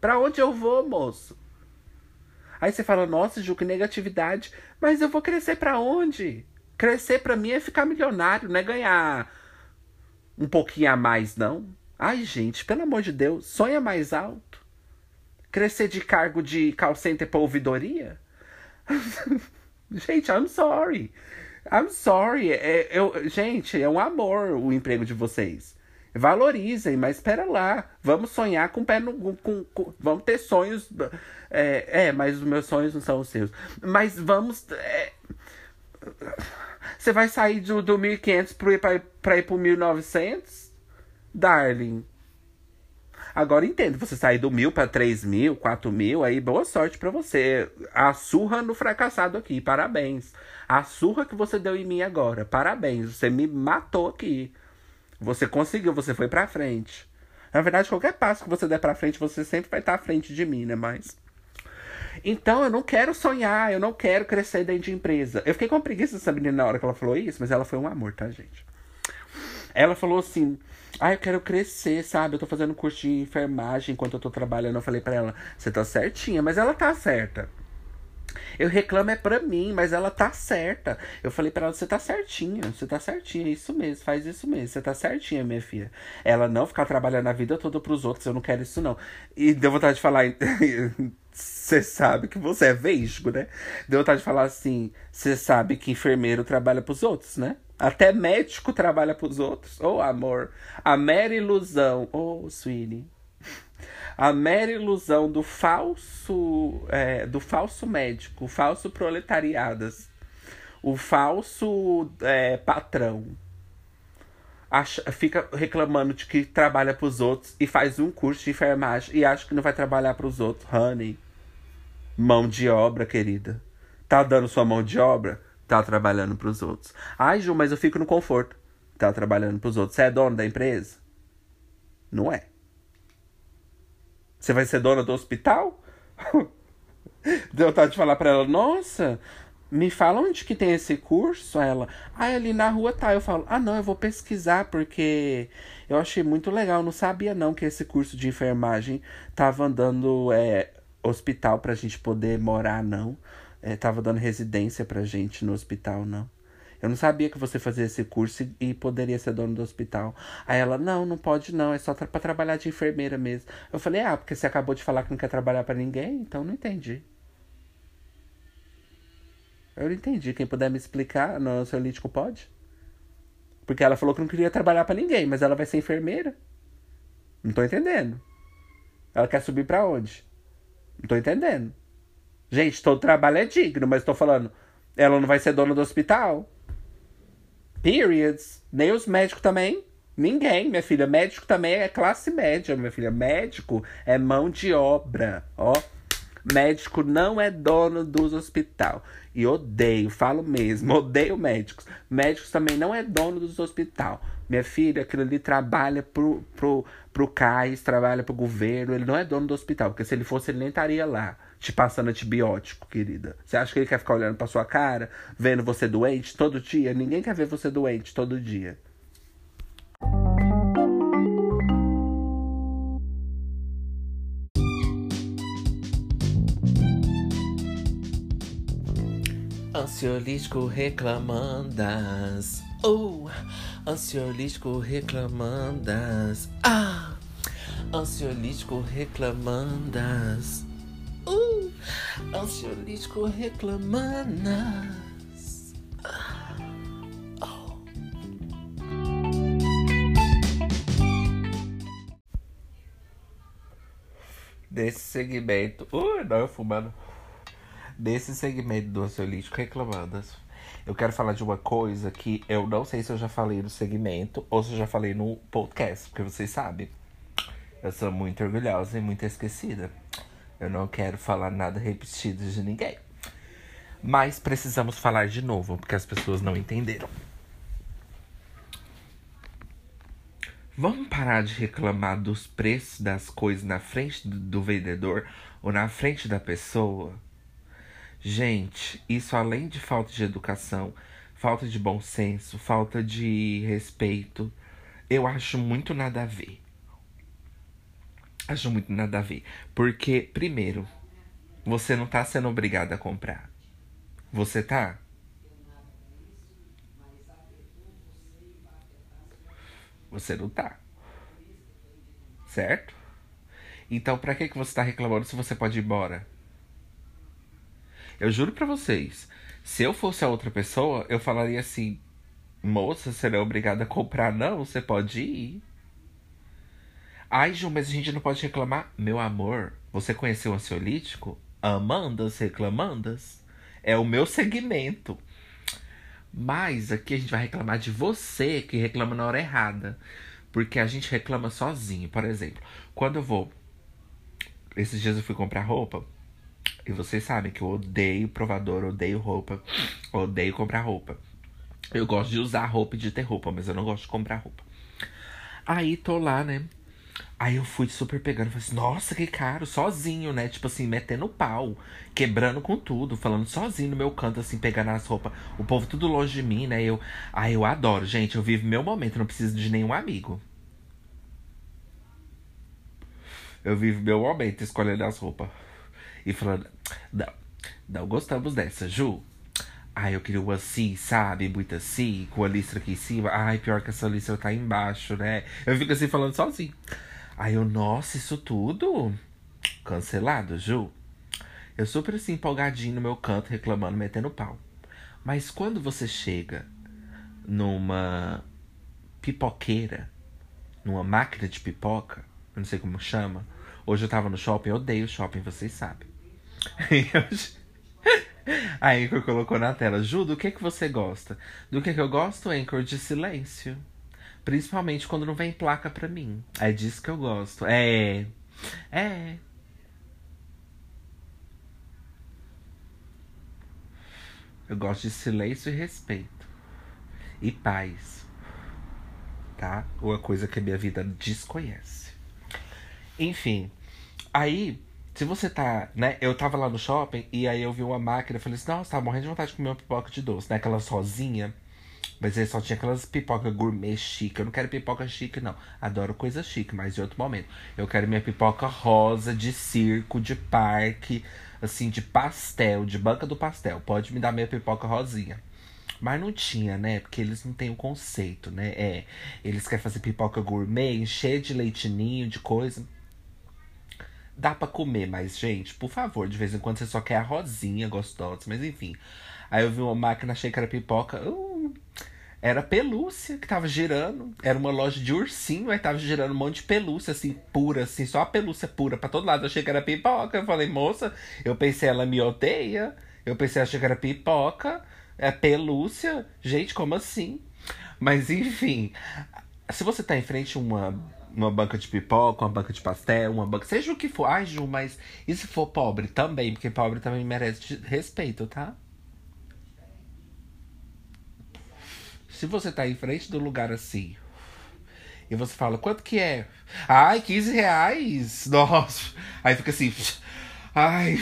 Pra onde eu vou, moço? Aí você fala, nossa, Ju, que negatividade. Mas eu vou crescer para onde? Crescer para mim é ficar milionário, não é ganhar um pouquinho a mais, não. Ai, gente, pelo amor de Deus, sonha mais alto. Crescer de cargo de call center pra ouvidoria? gente, I'm sorry. I'm sorry. É, eu, gente, é um amor o emprego de vocês. Valorizem, mas espera lá. Vamos sonhar com pé no. Com, com, vamos ter sonhos. É, é, mas os meus sonhos não são os seus. Mas vamos. É, você vai sair do, do 1500 pra ir, pra, pra ir pro 1900? Darling. Agora entendo, você sair do mil para três mil, quatro mil, aí boa sorte para você. A surra no fracassado aqui, parabéns. A surra que você deu em mim agora, parabéns. Você me matou aqui. Você conseguiu, você foi pra frente. Na verdade, qualquer passo que você der pra frente, você sempre vai estar à frente de mim, né? Mas. Então, eu não quero sonhar, eu não quero crescer dentro de empresa. Eu fiquei com preguiça dessa menina na hora que ela falou isso, mas ela foi um amor, tá, gente? Ela falou assim: Ah, eu quero crescer, sabe? Eu tô fazendo curso de enfermagem enquanto eu tô trabalhando. Eu falei pra ela: Você tá certinha, mas ela tá certa. Eu reclamo é pra mim, mas ela tá certa. Eu falei pra ela, você tá certinha, você tá certinha, isso mesmo, faz isso mesmo, você tá certinha, minha filha. Ela não ficar trabalhando a vida toda pros outros, eu não quero isso não. E deu vontade de falar, você sabe que você é vesgo, né? Deu vontade de falar assim, você sabe que enfermeiro trabalha pros outros, né? Até médico trabalha pros outros. Oh, amor. A mera ilusão. Oh, Sweeney a mera ilusão do falso é, do falso médico, o falso proletariadas, o falso é, patrão. Acha, fica reclamando de que trabalha para os outros e faz um curso de enfermagem e acha que não vai trabalhar para os outros. Honey, mão de obra, querida. Tá dando sua mão de obra? Tá trabalhando para os outros. Ai, Ju, mas eu fico no conforto. Tá trabalhando para os outros. Você é dono da empresa? Não é. Você vai ser dona do hospital? Deu vontade de falar pra ela, nossa, me fala onde que tem esse curso? Ela, ah, ali na rua tá. Eu falo, ah, não, eu vou pesquisar porque eu achei muito legal. Não sabia não que esse curso de enfermagem tava dando é, hospital pra gente poder morar, não. É, tava dando residência pra gente no hospital, não. Eu não sabia que você fazia esse curso e poderia ser dono do hospital. Aí ela, não, não pode não, é só tra pra trabalhar de enfermeira mesmo. Eu falei, ah, porque você acabou de falar que não quer trabalhar para ninguém, então não entendi. Eu não entendi. Quem puder me explicar, no ansiolítico pode? Porque ela falou que não queria trabalhar para ninguém, mas ela vai ser enfermeira. Não tô entendendo. Ela quer subir para onde? Não tô entendendo. Gente, todo trabalho é digno, mas tô falando, ela não vai ser dona do hospital. Periods. Nem os médicos também. Ninguém, minha filha. Médico também é classe média, minha filha. Médico é mão de obra, ó. Médico não é dono dos hospital. E odeio, falo mesmo, odeio médicos. Médicos também não é dono dos hospital. Minha filha, aquilo ali trabalha pro, pro, pro CAIS, trabalha pro governo. Ele não é dono do hospital, porque se ele fosse, ele nem estaria lá te passando antibiótico, querida. Você acha que ele quer ficar olhando pra sua cara, vendo você doente todo dia? Ninguém quer ver você doente todo dia. Ansiolítico reclamandas. Uh, ansiolítico reclamandas. Ah, ansiolítico reclamandas. Uh, ansiolítico reclamanas. Oh. Desse segmento. Uh, não, eu fumando. Desse segmento do ansiolítico reclamanas. Eu quero falar de uma coisa que eu não sei se eu já falei no segmento ou se eu já falei no podcast, porque vocês sabem. Eu sou muito orgulhosa e muito esquecida. Eu não quero falar nada repetido de ninguém. Mas precisamos falar de novo, porque as pessoas não entenderam. Vamos parar de reclamar dos preços das coisas na frente do vendedor ou na frente da pessoa? Gente, isso além de falta de educação, falta de bom senso, falta de respeito, eu acho muito nada a ver. Acho muito nada a ver. Porque, primeiro, você não tá sendo obrigado a comprar. Você tá? Você não tá. Certo? Então, pra que, que você tá reclamando se você pode ir embora? Eu juro pra vocês, se eu fosse a outra pessoa, eu falaria assim: moça, você é obrigada a comprar, não, você pode ir. Ai, Ju, mas a gente não pode reclamar. Meu amor, você conheceu o ansiolítico? Amandas reclamandas? É o meu segmento. Mas aqui a gente vai reclamar de você que reclama na hora errada. Porque a gente reclama sozinho. Por exemplo, quando eu vou. Esses dias eu fui comprar roupa. E vocês sabem que eu odeio provador, odeio roupa, odeio comprar roupa. Eu gosto de usar roupa e de ter roupa, mas eu não gosto de comprar roupa. Aí tô lá, né? Aí eu fui super pegando, falei assim, nossa, que caro, sozinho, né? Tipo assim, metendo pau, quebrando com tudo, falando sozinho no meu canto, assim, pegando as roupas. O povo tudo longe de mim, né? Eu, aí eu adoro, gente, eu vivo meu momento, não preciso de nenhum amigo. Eu vivo meu momento escolhendo as roupas. E falando, não, não gostamos dessa, Ju. Ai, eu queria uma assim, sabe? Muito assim, com a listra aqui em cima. Ai, pior que essa listra tá embaixo, né? Eu fico assim falando sozinho. Aí eu, nossa, isso tudo? Cancelado, Ju. Eu super assim, empolgadinho no meu canto, reclamando, metendo pau. Mas quando você chega numa pipoqueira, numa máquina de pipoca, eu não sei como chama. Hoje eu tava no shopping, eu odeio shopping, vocês sabem. A Anchor colocou na tela, Ju, do que que você gosta? Do que que eu gosto, Anchor? De silêncio. Principalmente quando não vem placa pra mim. É disso que eu gosto. É. É. Eu gosto de silêncio e respeito. E paz. Tá? Uma coisa que a minha vida desconhece. Enfim. Aí, se você tá, né? Eu tava lá no shopping e aí eu vi uma máquina. Falei assim, nossa, tava morrendo de vontade de comer uma pipoca de doce, né? Aquela sozinha. Mas ele só tinha aquelas pipoca gourmet chique. Eu não quero pipoca chique, não. Adoro coisa chique, mas de outro momento. Eu quero minha pipoca rosa, de circo, de parque, assim, de pastel, de banca do pastel. Pode me dar minha pipoca rosinha. Mas não tinha, né? Porque eles não têm o um conceito, né? É, eles querem fazer pipoca gourmet, encher de leitinho, de coisa. Dá pra comer, mas, gente, por favor, de vez em quando você só quer a rosinha gostosa. Mas enfim. Aí eu vi uma máquina, achei que era pipoca. Uh, era pelúcia que tava girando. Era uma loja de ursinho, aí tava girando um monte de pelúcia, assim, pura, assim, só a pelúcia pura pra todo lado. Achei que era pipoca. Eu falei, moça, eu pensei, ela me odeia. Eu pensei, achei que era pipoca. É pelúcia. Gente, como assim? Mas enfim, se você tá em frente a uma, uma banca de pipoca, uma banca de pastel, uma banca. Seja o que for. Ai, Ju, mas e se for pobre também? Porque pobre também merece respeito, tá? Se você tá em frente do lugar assim e você fala, quanto que é? Ai, 15 reais! Nossa! Aí fica assim. Ai.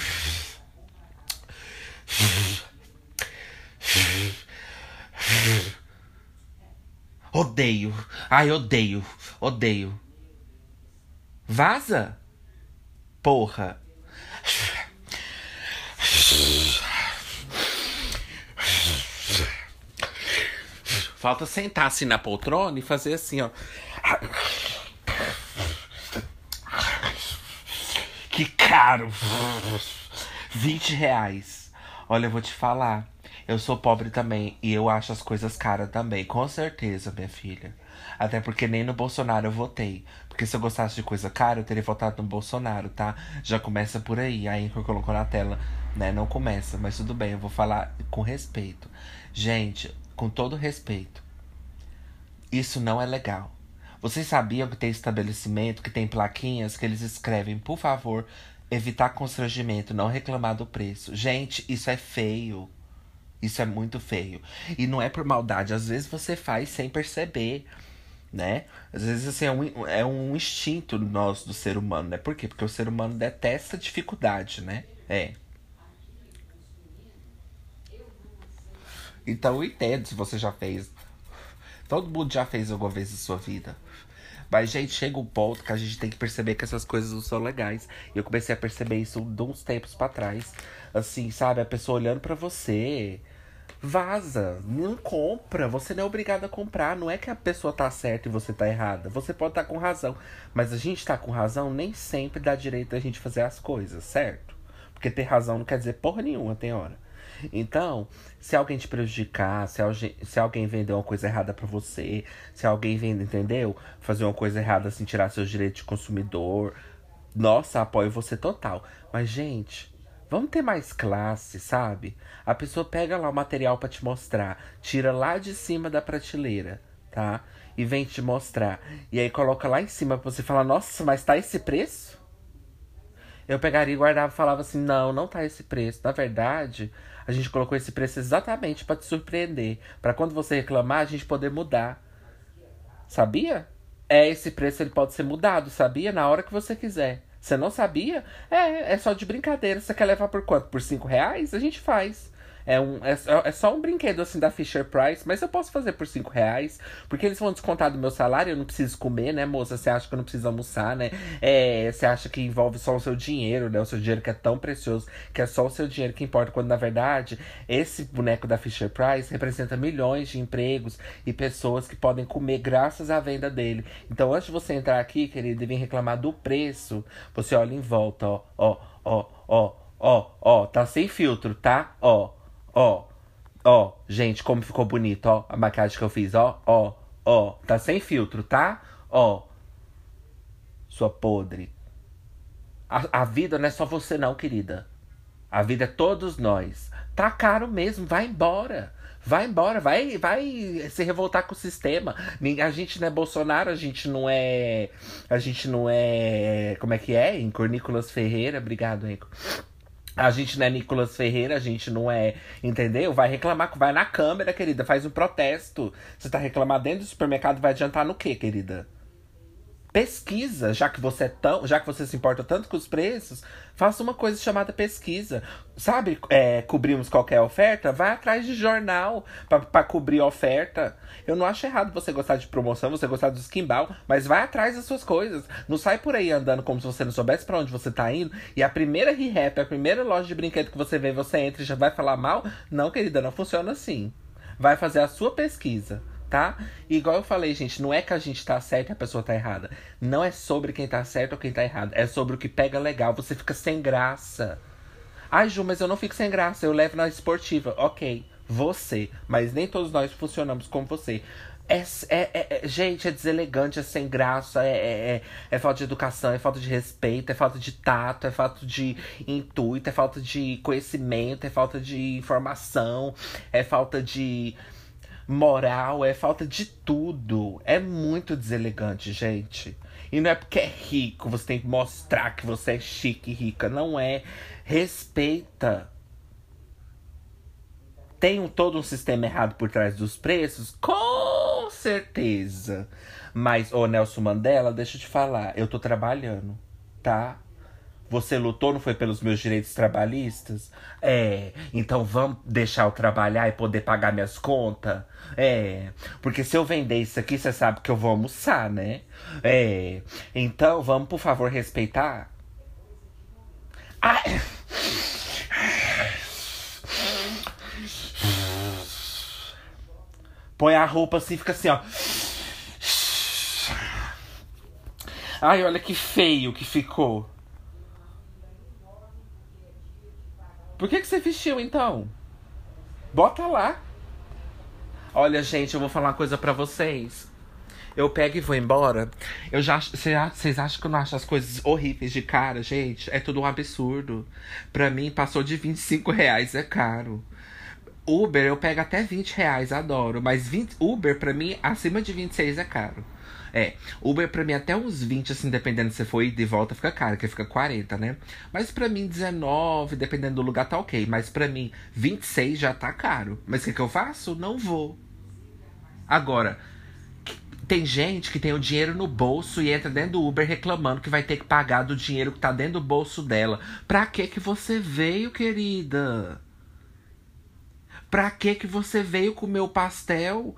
Odeio. Ai, odeio. Odeio. Vaza? Porra. Falta sentar assim na poltrona e fazer assim, ó. Que caro! 20 reais. Olha, eu vou te falar. Eu sou pobre também e eu acho as coisas caras também. Com certeza, minha filha. Até porque nem no Bolsonaro eu votei. Porque se eu gostasse de coisa cara, eu teria votado no Bolsonaro, tá? Já começa por aí. Que eu colocou na tela, né? Não começa, mas tudo bem, eu vou falar com respeito. Gente, com todo respeito. Isso não é legal. Vocês sabiam que tem estabelecimento que tem plaquinhas que eles escrevem, por favor, evitar constrangimento, não reclamar do preço. Gente, isso é feio. Isso é muito feio. E não é por maldade, às vezes você faz sem perceber, né? Às vezes assim, é um, é um instinto nosso do ser humano, né? Por quê? Porque o ser humano detesta dificuldade, né? É. Então eu entendo se você já fez. Todo mundo já fez alguma vez na sua vida. Mas, gente, chega um ponto que a gente tem que perceber que essas coisas não são legais. E eu comecei a perceber isso de uns tempos para trás. Assim, sabe? A pessoa olhando para você. Vaza, não compra. Você não é obrigado a comprar. Não é que a pessoa tá certa e você tá errada. Você pode estar tá com razão. Mas a gente tá com razão nem sempre dá direito a gente fazer as coisas, certo? Porque ter razão não quer dizer porra nenhuma, tem hora. Então, se alguém te prejudicar, se, alguém, se alguém vender uma coisa errada para você, se alguém vende, entendeu? Fazer uma coisa errada assim, tirar seus direitos de consumidor. Nossa, apoio você total. Mas, gente, vamos ter mais classe, sabe? A pessoa pega lá o material para te mostrar, tira lá de cima da prateleira, tá? E vem te mostrar. E aí coloca lá em cima pra você falar, nossa, mas tá esse preço? Eu pegaria e guardava e falava assim: não, não tá esse preço. Na verdade, a gente colocou esse preço exatamente para te surpreender. para quando você reclamar, a gente poder mudar. Sabia? É, esse preço ele pode ser mudado, sabia? Na hora que você quiser. Você não sabia? É, é só de brincadeira. Você quer levar por quanto? Por cinco reais? A gente faz. É, um, é, é só um brinquedo assim da Fisher Price, mas eu posso fazer por 5 reais. Porque eles vão descontar do meu salário, eu não preciso comer, né, moça? Você acha que eu não preciso almoçar, né? É, você acha que envolve só o seu dinheiro, né? O seu dinheiro que é tão precioso, que é só o seu dinheiro que importa, quando na verdade esse boneco da Fisher Price representa milhões de empregos e pessoas que podem comer graças à venda dele. Então, antes de você entrar aqui, querido, e vir reclamar do preço, você olha em volta, ó, ó, ó, ó, ó, ó, tá sem filtro, tá? Ó. Ó, ó, gente, como ficou bonito, ó, a maquiagem que eu fiz, ó, ó, ó, tá sem filtro, tá? Ó, sua podre. A, a vida não é só você não, querida. A vida é todos nós. Tá caro mesmo, vai embora. Vai embora, vai, vai se revoltar com o sistema. A gente não é Bolsonaro, a gente não é. A gente não é. Como é que é? Em Cornícolas Ferreira. Obrigado, Henrico. A gente não é Nicolas Ferreira, a gente não é. Entendeu? Vai reclamar, vai na câmera, querida, faz um protesto. Você tá reclamando dentro do supermercado, vai adiantar no quê, querida? Pesquisa, já que você é tão, já que você se importa tanto com os preços, faça uma coisa chamada pesquisa. Sabe, é, cobrimos qualquer oferta? Vai atrás de jornal para cobrir oferta. Eu não acho errado você gostar de promoção, você gostar do esquimbal, mas vai atrás das suas coisas. Não sai por aí andando como se você não soubesse para onde você tá indo. E a primeira re-rap, a primeira loja de brinquedo que você vê, você entra e já vai falar mal? Não, querida, não funciona assim. Vai fazer a sua pesquisa tá? E igual eu falei, gente, não é que a gente tá certo e a pessoa tá errada. Não é sobre quem tá certo ou quem tá errado. É sobre o que pega legal. Você fica sem graça. Ai, Ju, mas eu não fico sem graça. Eu levo na esportiva. Ok, você. Mas nem todos nós funcionamos como você. É, é, é, é, gente, é deselegante, é sem graça, é, é, é, é falta de educação, é falta de respeito, é falta de tato, é falta de intuito, é falta de conhecimento, é falta de informação, é falta de moral, é falta de tudo. É muito deselegante, gente. E não é porque é rico, você tem que mostrar que você é chique e rica. Não é. Respeita. Tem todo um sistema errado por trás dos preços? Com certeza. Mas, ô Nelson Mandela, deixa eu te falar. Eu tô trabalhando, tá? Você lutou, não foi pelos meus direitos trabalhistas? É, então vamos deixar eu trabalhar e poder pagar minhas contas? É, porque se eu vender isso aqui, você sabe que eu vou almoçar, né? É, então vamos, por favor, respeitar? Ai. Põe a roupa assim, fica assim, ó. Ai, olha que feio que ficou. Por que, que você vestiu então? Bota lá. Olha, gente, eu vou falar uma coisa para vocês. Eu pego e vou embora. Eu já vocês acham que eu não acho as coisas horríveis de cara, gente? É tudo um absurdo. Pra mim, passou de 25 reais, é caro. Uber eu pego até 20 reais, adoro. Mas 20, Uber, pra mim, acima de 26 é caro. É, Uber pra mim até uns 20, assim, dependendo se for ir de volta, fica caro, que fica 40, né? Mas pra mim 19, dependendo do lugar, tá ok. Mas pra mim 26 já tá caro. Mas o que, que eu faço? Não vou. Agora, tem gente que tem o dinheiro no bolso e entra dentro do Uber reclamando que vai ter que pagar do dinheiro que tá dentro do bolso dela. Pra que que você veio, querida? Pra que que você veio comer o pastel?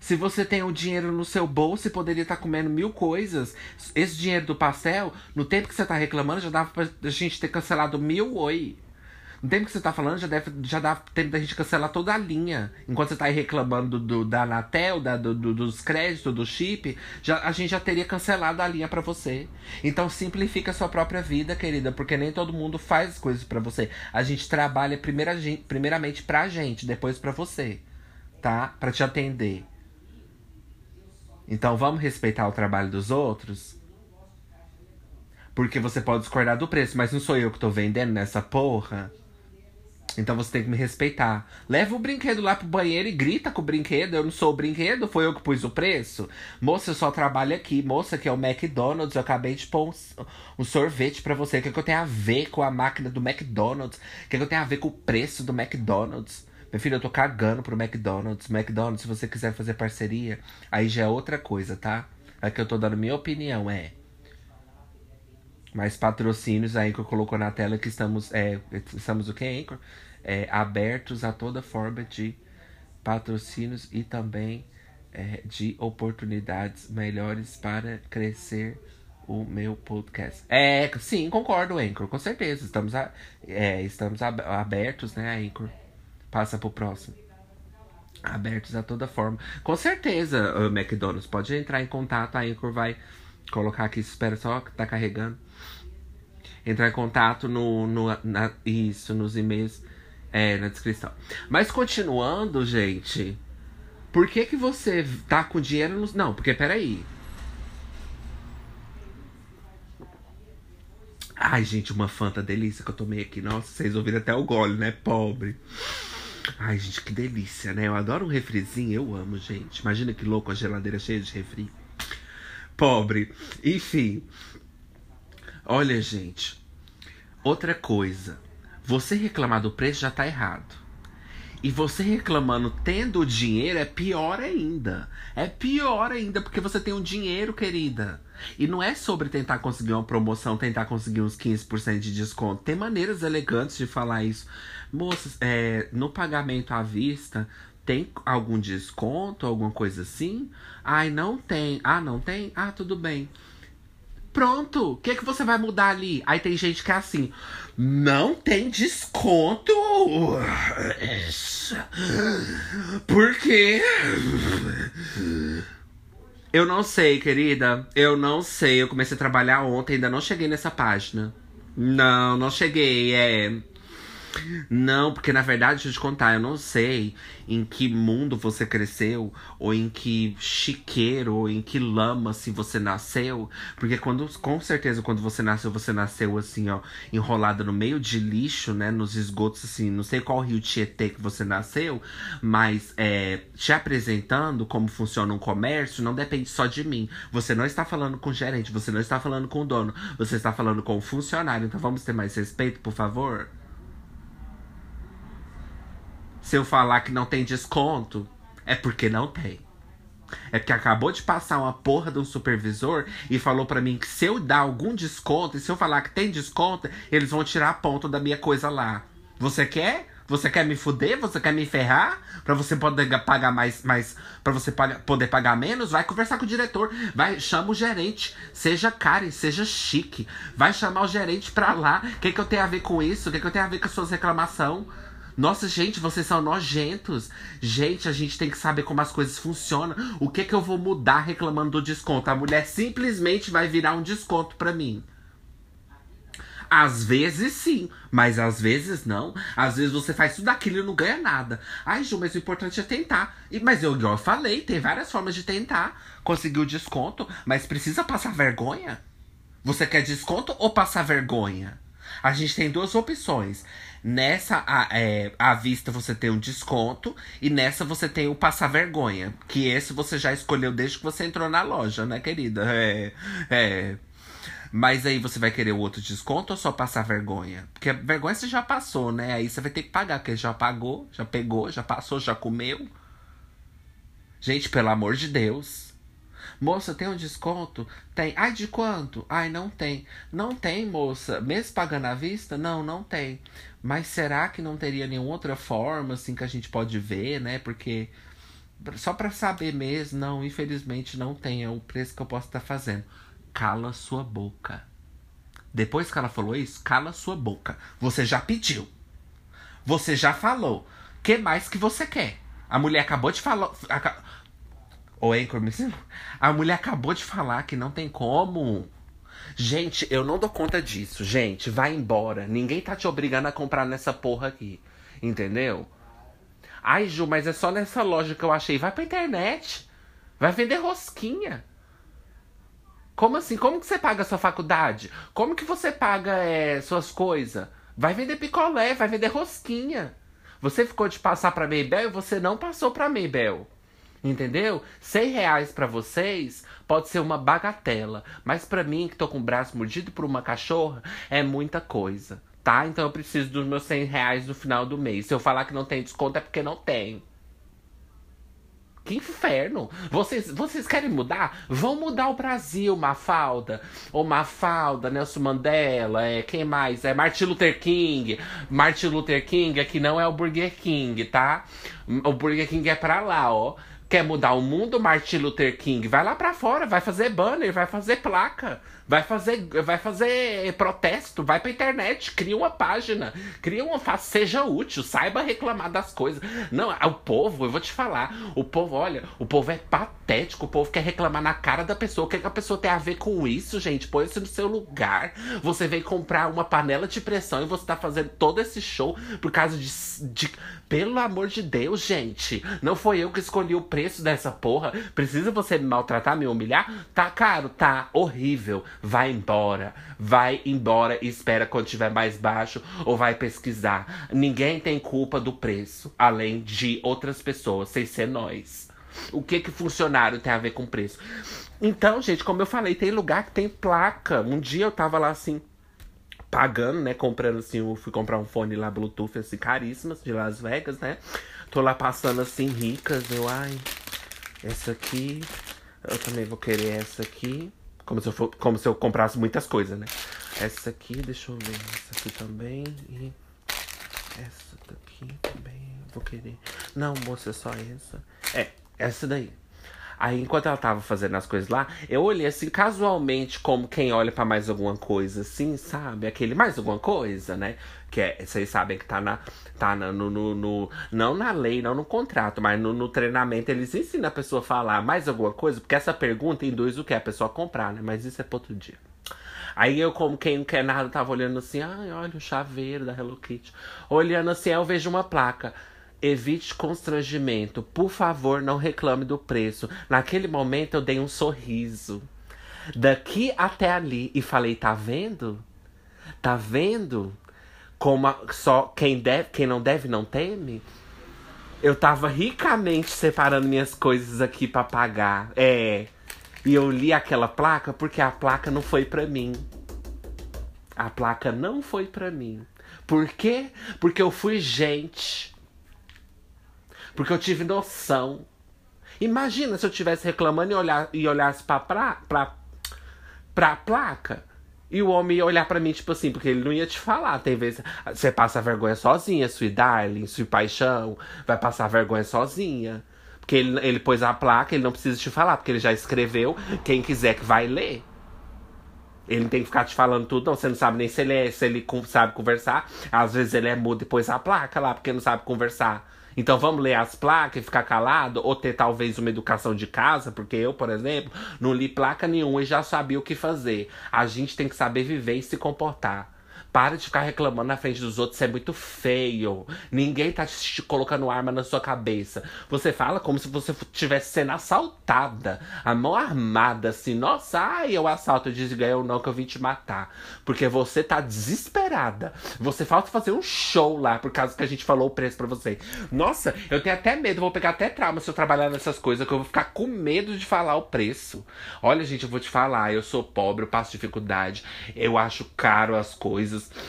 Se você tem o dinheiro no seu bolso e poderia estar comendo mil coisas, esse dinheiro do pastel, no tempo que você está reclamando, já dava pra gente ter cancelado mil oi. No tempo que você está falando, já, deve, já dá tempo da gente cancelar toda a linha. Enquanto você está aí reclamando do, do, da Anatel, da, do, do, dos créditos, do chip, já, a gente já teria cancelado a linha para você. Então simplifica a sua própria vida, querida, porque nem todo mundo faz as coisas para você. A gente trabalha primeira, primeiramente pra gente, depois para você, tá? Para te atender. Então vamos respeitar o trabalho dos outros? Porque você pode discordar do preço, mas não sou eu que tô vendendo nessa porra. Então você tem que me respeitar. Leva o brinquedo lá pro banheiro e grita com o brinquedo. Eu não sou o brinquedo, foi eu que pus o preço. Moça, eu só trabalho aqui. Moça, que é o McDonald's. Eu acabei de pôr um, um sorvete para você. O que, é que eu tenho a ver com a máquina do McDonald's? O que, é que eu tenho a ver com o preço do McDonald's? Meu filho, eu tô cagando pro McDonald's. McDonald's, se você quiser fazer parceria, aí já é outra coisa, tá? É que eu tô dando minha opinião, é. Mais patrocínios, a Anchor colocou na tela que estamos. É, estamos o que, Anchor? É, abertos a toda forma de patrocínios e também é, de oportunidades melhores para crescer o meu podcast. É, sim, concordo, Anchor, com certeza. Estamos, a, é, estamos abertos, né, Anchor? Passa pro próximo. Abertos a toda forma. Com certeza, o McDonald's pode entrar em contato, a Anchor vai colocar aqui, espera só que tá carregando. Entrar em contato no, no na, isso, nos e-mails, é, na descrição. Mas continuando, gente, por que que você tá com dinheiro no... Não, porque peraí. Ai, gente, uma Fanta delícia que eu tomei aqui. Nossa, vocês ouviram até o gole, né? Pobre. Ai, gente, que delícia, né? Eu adoro um refrizinho, eu amo, gente. Imagina que louco a geladeira cheia de refri. Pobre. Enfim. Olha, gente. Outra coisa. Você reclamar do preço já tá errado. E você reclamando tendo o dinheiro é pior ainda. É pior ainda, porque você tem o um dinheiro, querida. E não é sobre tentar conseguir uma promoção, tentar conseguir uns 15% de desconto. Tem maneiras elegantes de falar isso. Moças, é, no pagamento à vista, tem algum desconto, alguma coisa assim? Ai, não tem. Ah, não tem? Ah, tudo bem. Pronto, o que, que você vai mudar ali? Aí tem gente que é assim, não tem desconto. Por quê? Eu não sei, querida. Eu não sei. Eu comecei a trabalhar ontem, ainda não cheguei nessa página. Não, não cheguei. É. Não, porque na verdade, deixa eu te contar, eu não sei em que mundo você cresceu, ou em que chiqueiro, ou em que lama se você nasceu. Porque quando, com certeza, quando você nasceu, você nasceu assim, ó, enrolada no meio de lixo, né? Nos esgotos, assim, não sei qual rio Tietê que você nasceu, mas é, te apresentando como funciona um comércio não depende só de mim. Você não está falando com o gerente, você não está falando com o dono, você está falando com o funcionário. Então vamos ter mais respeito, por favor? Se eu falar que não tem desconto, é porque não tem. É porque acabou de passar uma porra de um supervisor e falou para mim que se eu dar algum desconto, e se eu falar que tem desconto, eles vão tirar a ponta da minha coisa lá. Você quer? Você quer me fuder? Você quer me ferrar? Pra você poder pagar mais, mais para você poder pagar menos? Vai conversar com o diretor. Vai, chama o gerente. Seja Karen, seja chique. Vai chamar o gerente pra lá. O que, que eu tenho a ver com isso? O que, que eu tenho a ver com as suas reclamações? Nossa, gente, vocês são nojentos. Gente, a gente tem que saber como as coisas funcionam. O que que eu vou mudar reclamando do desconto? A mulher simplesmente vai virar um desconto para mim. Às vezes sim, mas às vezes não. Às vezes você faz tudo aquilo e não ganha nada. Ai, Ju, mas o importante é tentar. E, mas eu, eu falei, tem várias formas de tentar conseguir o desconto, mas precisa passar vergonha? Você quer desconto ou passar vergonha? A gente tem duas opções. Nessa a, é, à vista você tem um desconto e nessa você tem o passar vergonha. Que esse você já escolheu desde que você entrou na loja, né, querida? É. É. Mas aí você vai querer o outro desconto ou só passar vergonha? Porque vergonha você já passou, né? Aí você vai ter que pagar, porque já pagou, já pegou, já passou, já comeu. Gente, pelo amor de Deus. Moça, tem um desconto? Tem. Ai, de quanto? Ai, não tem. Não tem, moça. Mesmo pagando à vista? Não, não tem. Mas será que não teria nenhuma outra forma, assim, que a gente pode ver, né? Porque. Só para saber mesmo, não, infelizmente não tem. É o preço que eu posso estar tá fazendo. Cala sua boca. Depois que ela falou isso, cala sua boca. Você já pediu. Você já falou. que mais que você quer? A mulher acabou de falar. Ô, Anchor, me... a mulher acabou de falar que não tem como. Gente, eu não dou conta disso. Gente, vai embora. Ninguém tá te obrigando a comprar nessa porra aqui. Entendeu? Ai, Ju, mas é só nessa loja que eu achei. Vai pra internet. Vai vender rosquinha. Como assim? Como que você paga a sua faculdade? Como que você paga é, suas coisas? Vai vender picolé, vai vender rosquinha. Você ficou de passar pra Maybell e você não passou pra Maybell. Entendeu? 100 reais para vocês pode ser uma bagatela, mas para mim, que tô com o braço mordido por uma cachorra, é muita coisa. Tá? Então eu preciso dos meus 100 reais no final do mês. Se eu falar que não tem desconto é porque não tem. Que inferno! Vocês, vocês querem mudar? Vão mudar o Brasil, Mafalda. Ou Mafalda, Nelson Mandela, é, quem mais? É Martin Luther King. Martin Luther King aqui não é o Burger King, tá? O Burger King é pra lá, ó. Quer mudar o mundo, Martin Luther King? Vai lá para fora, vai fazer banner, vai fazer placa, vai fazer, vai fazer protesto, vai pra internet, cria uma página, cria uma, seja útil, saiba reclamar das coisas. Não, o povo, eu vou te falar, o povo, olha, o povo é patético, o povo quer reclamar na cara da pessoa. O que, é que a pessoa tem a ver com isso, gente? Põe isso no seu lugar. Você vem comprar uma panela de pressão e você tá fazendo todo esse show por causa de, de pelo amor de Deus, gente. Não foi eu que escolhi o preço dessa porra. Precisa você me maltratar, me humilhar? Tá caro? Tá horrível. Vai embora. Vai embora e espera quando tiver mais baixo ou vai pesquisar. Ninguém tem culpa do preço, além de outras pessoas, sem ser nós. O que que funcionário tem a ver com preço? Então, gente, como eu falei, tem lugar que tem placa. Um dia eu tava lá assim, pagando, né? Comprando assim, eu fui comprar um fone lá Bluetooth, assim, caríssimas, de Las Vegas, né? Tô lá passando assim, ricas, eu, ai, essa aqui, eu também vou querer essa aqui. Como se eu, for, como se eu comprasse muitas coisas, né? Essa aqui, deixa eu ver, essa aqui também. E essa daqui também, vou querer. Não, moça, é só essa. É, essa daí. Aí, enquanto ela tava fazendo as coisas lá, eu olhei assim, casualmente, como quem olha para mais alguma coisa, assim, sabe? Aquele mais alguma coisa, né? Que é, vocês sabem que tá na. Tá na, no, no, no, Não na lei, não no contrato, mas no, no, treinamento eles ensinam a pessoa a falar mais alguma coisa, porque essa pergunta induz o que? A pessoa comprar, né? Mas isso é para outro dia. Aí eu, como quem não quer nada, tava olhando assim, ai, olha o chaveiro da Hello Kitty. Olhando assim, aí eu vejo uma placa. Evite constrangimento. Por favor, não reclame do preço. Naquele momento eu dei um sorriso. Daqui até ali e falei: tá vendo? Tá vendo? Como a, só quem deve, quem não deve não teme? Eu tava ricamente separando minhas coisas aqui para pagar. É. E eu li aquela placa porque a placa não foi para mim. A placa não foi para mim. Por quê? Porque eu fui gente. Porque eu tive noção. Imagina se eu estivesse reclamando e, olhar, e olhasse pra, pra, pra, pra placa. E o homem ia olhar para mim, tipo assim, porque ele não ia te falar. Tem vezes você passa vergonha sozinha, sua darling, sua paixão, vai passar vergonha sozinha. Porque ele, ele pôs a placa, ele não precisa te falar, porque ele já escreveu. Quem quiser que vai ler. Ele não tem que ficar te falando tudo, não. Você não sabe nem se ele, é, se ele sabe conversar. Às vezes ele é mudo e pôs a placa lá, porque não sabe conversar. Então vamos ler as placas e ficar calado? Ou ter talvez uma educação de casa? Porque eu, por exemplo, não li placa nenhuma e já sabia o que fazer. A gente tem que saber viver e se comportar. Para de ficar reclamando na frente dos outros, isso é muito feio. Ninguém tá te colocando arma na sua cabeça. Você fala como se você estivesse sendo assaltada. A mão armada, assim. Nossa, ai, eu assalto. Digo, eu não, que eu vim te matar. Porque você tá desesperada. Você falta fazer um show lá, por causa que a gente falou o preço pra você. Nossa, eu tenho até medo, vou pegar até trauma se eu trabalhar nessas coisas, que eu vou ficar com medo de falar o preço. Olha, gente, eu vou te falar, eu sou pobre, eu passo dificuldade, eu acho caro as coisas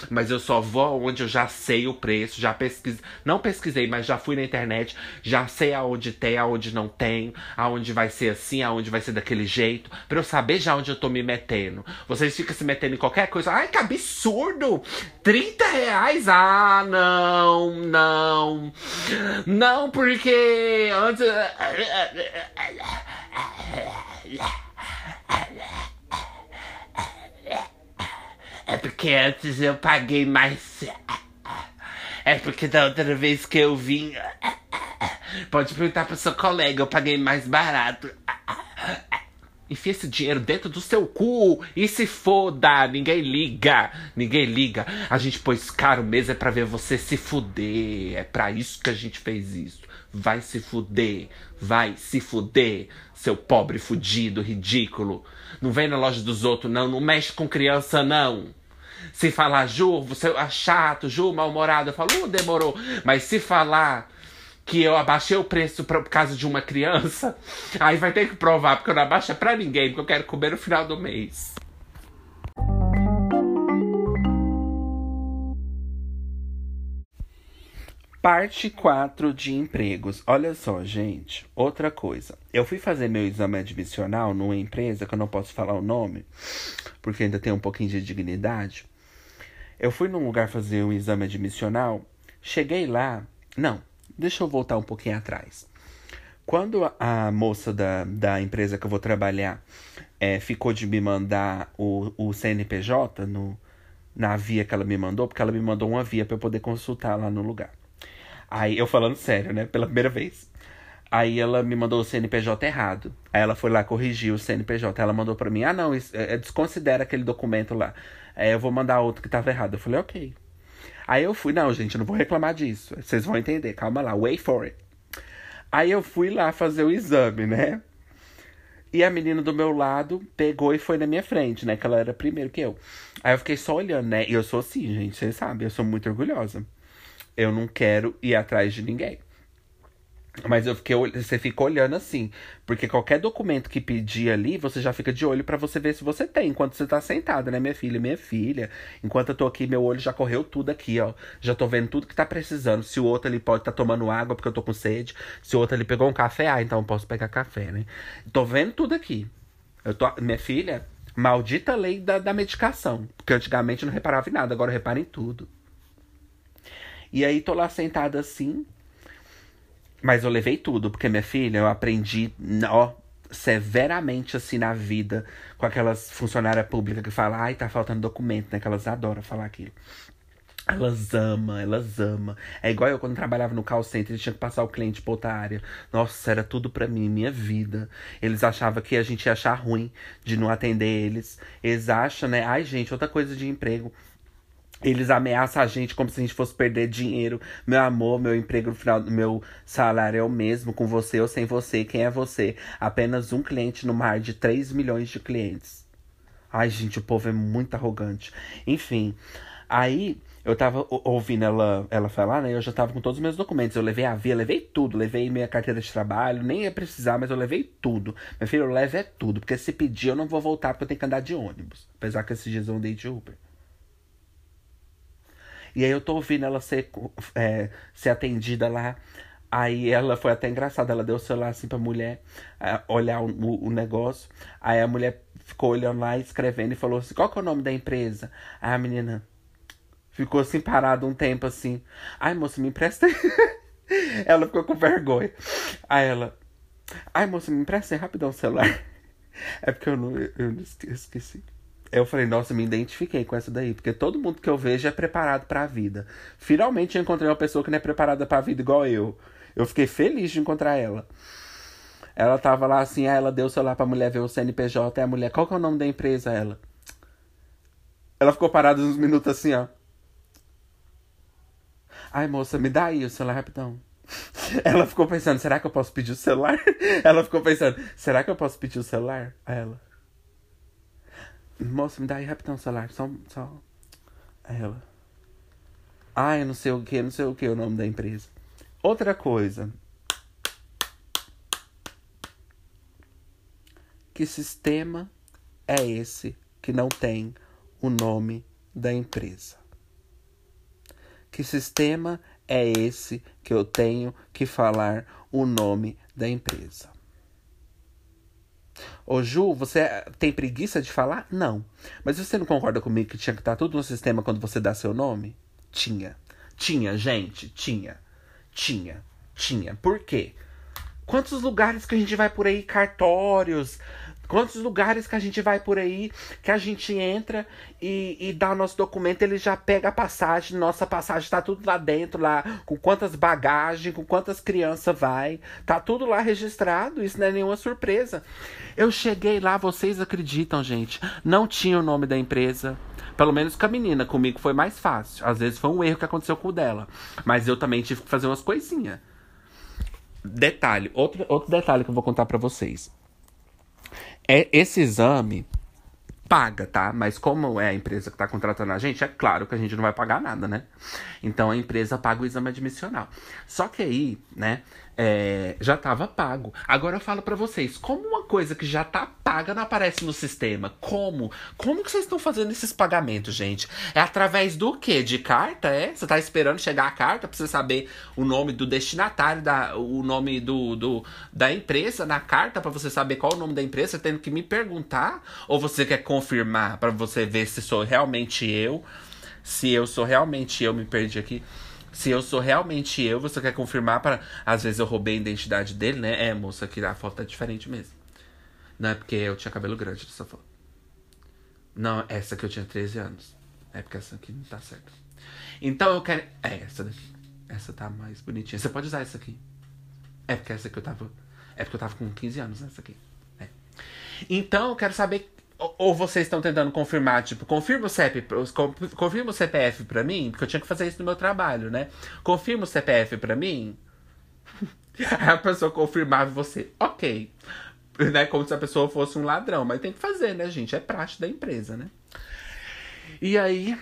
mas eu só vou onde eu já sei o preço, já pesquisei, não pesquisei, mas já fui na internet, já sei aonde tem, aonde não tem, aonde vai ser assim, aonde vai ser daquele jeito, para eu saber já onde eu tô me metendo. Vocês ficam se metendo em qualquer coisa, ai que absurdo! 30 reais? Ah, não, não, não, porque antes. É porque antes eu paguei mais. É porque da outra vez que eu vim. Pode perguntar pro seu colega, eu paguei mais barato. Enfia esse dinheiro dentro do seu cu e se foda. Ninguém liga. Ninguém liga. A gente pôs caro mesmo é pra ver você se fuder. É pra isso que a gente fez isso. Vai se fuder. Vai se fuder. Seu pobre fudido, ridículo. Não vem na loja dos outros, não. Não mexe com criança, não. Se falar, Ju, você é chato, Ju, mal-humorado, eu falo, uh, demorou. Mas se falar que eu abaixei o preço por causa de uma criança, aí vai ter que provar, porque eu não abaixo pra ninguém, porque eu quero comer no final do mês. Parte 4 de empregos. Olha só, gente. Outra coisa. Eu fui fazer meu exame admissional numa empresa que eu não posso falar o nome, porque ainda tem um pouquinho de dignidade. Eu fui num lugar fazer um exame admissional. Cheguei lá. Não, deixa eu voltar um pouquinho atrás. Quando a moça da, da empresa que eu vou trabalhar é, ficou de me mandar o, o CNPJ no, na via que ela me mandou, porque ela me mandou uma via para eu poder consultar lá no lugar. Aí, eu falando sério, né? Pela primeira vez. Aí ela me mandou o CNPJ errado. Aí ela foi lá corrigir o CNPJ. Ela mandou para mim: ah, não, isso, é, desconsidera aquele documento lá. Aí eu vou mandar outro que tava errado. Eu falei: ok. Aí eu fui: não, gente, eu não vou reclamar disso. Vocês vão entender, calma lá, wait for it. Aí eu fui lá fazer o exame, né? E a menina do meu lado pegou e foi na minha frente, né? Que ela era primeiro que eu. Aí eu fiquei só olhando, né? E eu sou assim, gente, vocês sabem, eu sou muito orgulhosa eu não quero ir atrás de ninguém. Mas eu fiquei, você fica olhando assim, porque qualquer documento que pedir ali, você já fica de olho para você ver se você tem, enquanto você tá sentada, né, minha filha, minha filha. Enquanto eu tô aqui, meu olho já correu tudo aqui, ó. Já tô vendo tudo que tá precisando. Se o outro ali pode tá tomando água porque eu tô com sede, se o outro ali pegou um café, ah, então eu posso pegar café, né? Tô vendo tudo aqui. Eu tô, minha filha, maldita lei da, da medicação, porque antigamente eu não reparava em nada, agora eu reparo em tudo. E aí tô lá sentada assim. Mas eu levei tudo, porque minha filha, eu aprendi, ó, severamente assim na vida com aquelas funcionárias públicas que falam, ai, tá faltando documento, né? Que elas adoram falar aquilo. Elas amam, elas amam. É igual eu quando trabalhava no call center, tinha que passar o cliente pra outra área. Nossa, era tudo pra mim, minha vida. Eles achavam que a gente ia achar ruim de não atender eles. Eles acham, né? Ai, gente, outra coisa de emprego. Eles ameaçam a gente como se a gente fosse perder dinheiro. Meu amor, meu emprego no final do meu salário é o mesmo, com você ou sem você. Quem é você? Apenas um cliente no mar de 3 milhões de clientes. Ai, gente, o povo é muito arrogante. Enfim, aí eu tava ouvindo ela, ela falar, né? Eu já tava com todos os meus documentos. Eu levei a via, levei tudo. Levei minha carteira de trabalho, nem ia precisar, mas eu levei tudo. Meu filho, eu levo é tudo. Porque se pedir, eu não vou voltar porque eu tenho que andar de ônibus. Apesar que esses dias eu andei de Uber. E aí eu tô ouvindo ela ser, é, ser atendida lá. Aí ela foi até engraçada, ela deu o celular assim pra mulher é, olhar o, o, negócio. Aí a mulher ficou olhando lá, escrevendo e falou assim: qual que é o nome da empresa? Aí a menina ficou assim parada um tempo assim. Ai, moça, me empresta. ela ficou com vergonha. Aí ela. Ai, moça, me empresta aí rapidão o celular. É porque eu não, eu esqueci eu falei, nossa, me identifiquei com essa daí, porque todo mundo que eu vejo é preparado para a vida. Finalmente eu encontrei uma pessoa que não é preparada para a vida igual eu. Eu fiquei feliz de encontrar ela. Ela tava lá assim, aí ela deu o celular pra mulher ver o CNPJ, e a mulher, qual que é o nome da empresa? Ela. Ela ficou parada uns minutos assim, ó. Ai, moça, me dá aí o celular rapidão. Ela ficou pensando, será que eu posso pedir o celular? Ela ficou pensando, será que eu posso pedir o celular? A ela. Moça, me dá aí rapidão o celular. Só. só... Ela. Ai, não sei o que, não sei o que o nome da empresa. Outra coisa. Que sistema é esse que não tem o nome da empresa? Que sistema é esse que eu tenho que falar o nome da empresa? Ô Ju, você tem preguiça de falar? Não. Mas você não concorda comigo que tinha que estar tudo no sistema quando você dá seu nome? Tinha. Tinha, gente, tinha. Tinha. Tinha. Por quê? Quantos lugares que a gente vai por aí, cartórios, Quantos lugares que a gente vai por aí, que a gente entra e, e dá o nosso documento, ele já pega a passagem, nossa passagem tá tudo lá dentro, lá, com quantas bagagens, com quantas crianças vai. Tá tudo lá registrado, isso não é nenhuma surpresa. Eu cheguei lá, vocês acreditam, gente? Não tinha o nome da empresa. Pelo menos com a menina, comigo foi mais fácil. Às vezes foi um erro que aconteceu com o dela. Mas eu também tive que fazer umas coisinhas. Detalhe, outro, outro detalhe que eu vou contar para vocês. É, esse exame paga, tá? Mas como é a empresa que está contratando a gente, é claro que a gente não vai pagar nada, né? Então a empresa paga o exame admissional. Só que aí, né, é, já estava pago. Agora eu falo para vocês, como uma coisa que já tá paga não aparece no sistema? Como? Como que vocês estão fazendo esses pagamentos, gente? É através do quê? De carta, é? Você tá esperando chegar a carta pra você saber o nome do destinatário, da, o nome do, do da empresa na carta para você saber qual é o nome da empresa, tendo que me perguntar? Ou você quer confirmar para você ver se sou realmente eu? Se eu sou realmente eu, me perdi aqui. Se eu sou realmente eu, você quer confirmar para. Às vezes eu roubei a identidade dele, né? É, moça, que a foto tá diferente mesmo. Não é porque eu tinha cabelo grande nessa foto. Não, essa que eu tinha 13 anos. É porque essa aqui não tá certa. Então eu quero. É, essa daqui. Essa tá mais bonitinha. Você pode usar essa aqui. É porque essa que eu tava. É porque eu tava com 15 anos nessa aqui. É. Então eu quero saber ou vocês estão tentando confirmar, tipo, confirma o CEP, confirma o CPF pra mim, porque eu tinha que fazer isso no meu trabalho, né? Confirma o CPF pra mim. Aí a pessoa confirmava você, ok. Né? Como se a pessoa fosse um ladrão, mas tem que fazer, né, gente? É prática da empresa, né? E aí.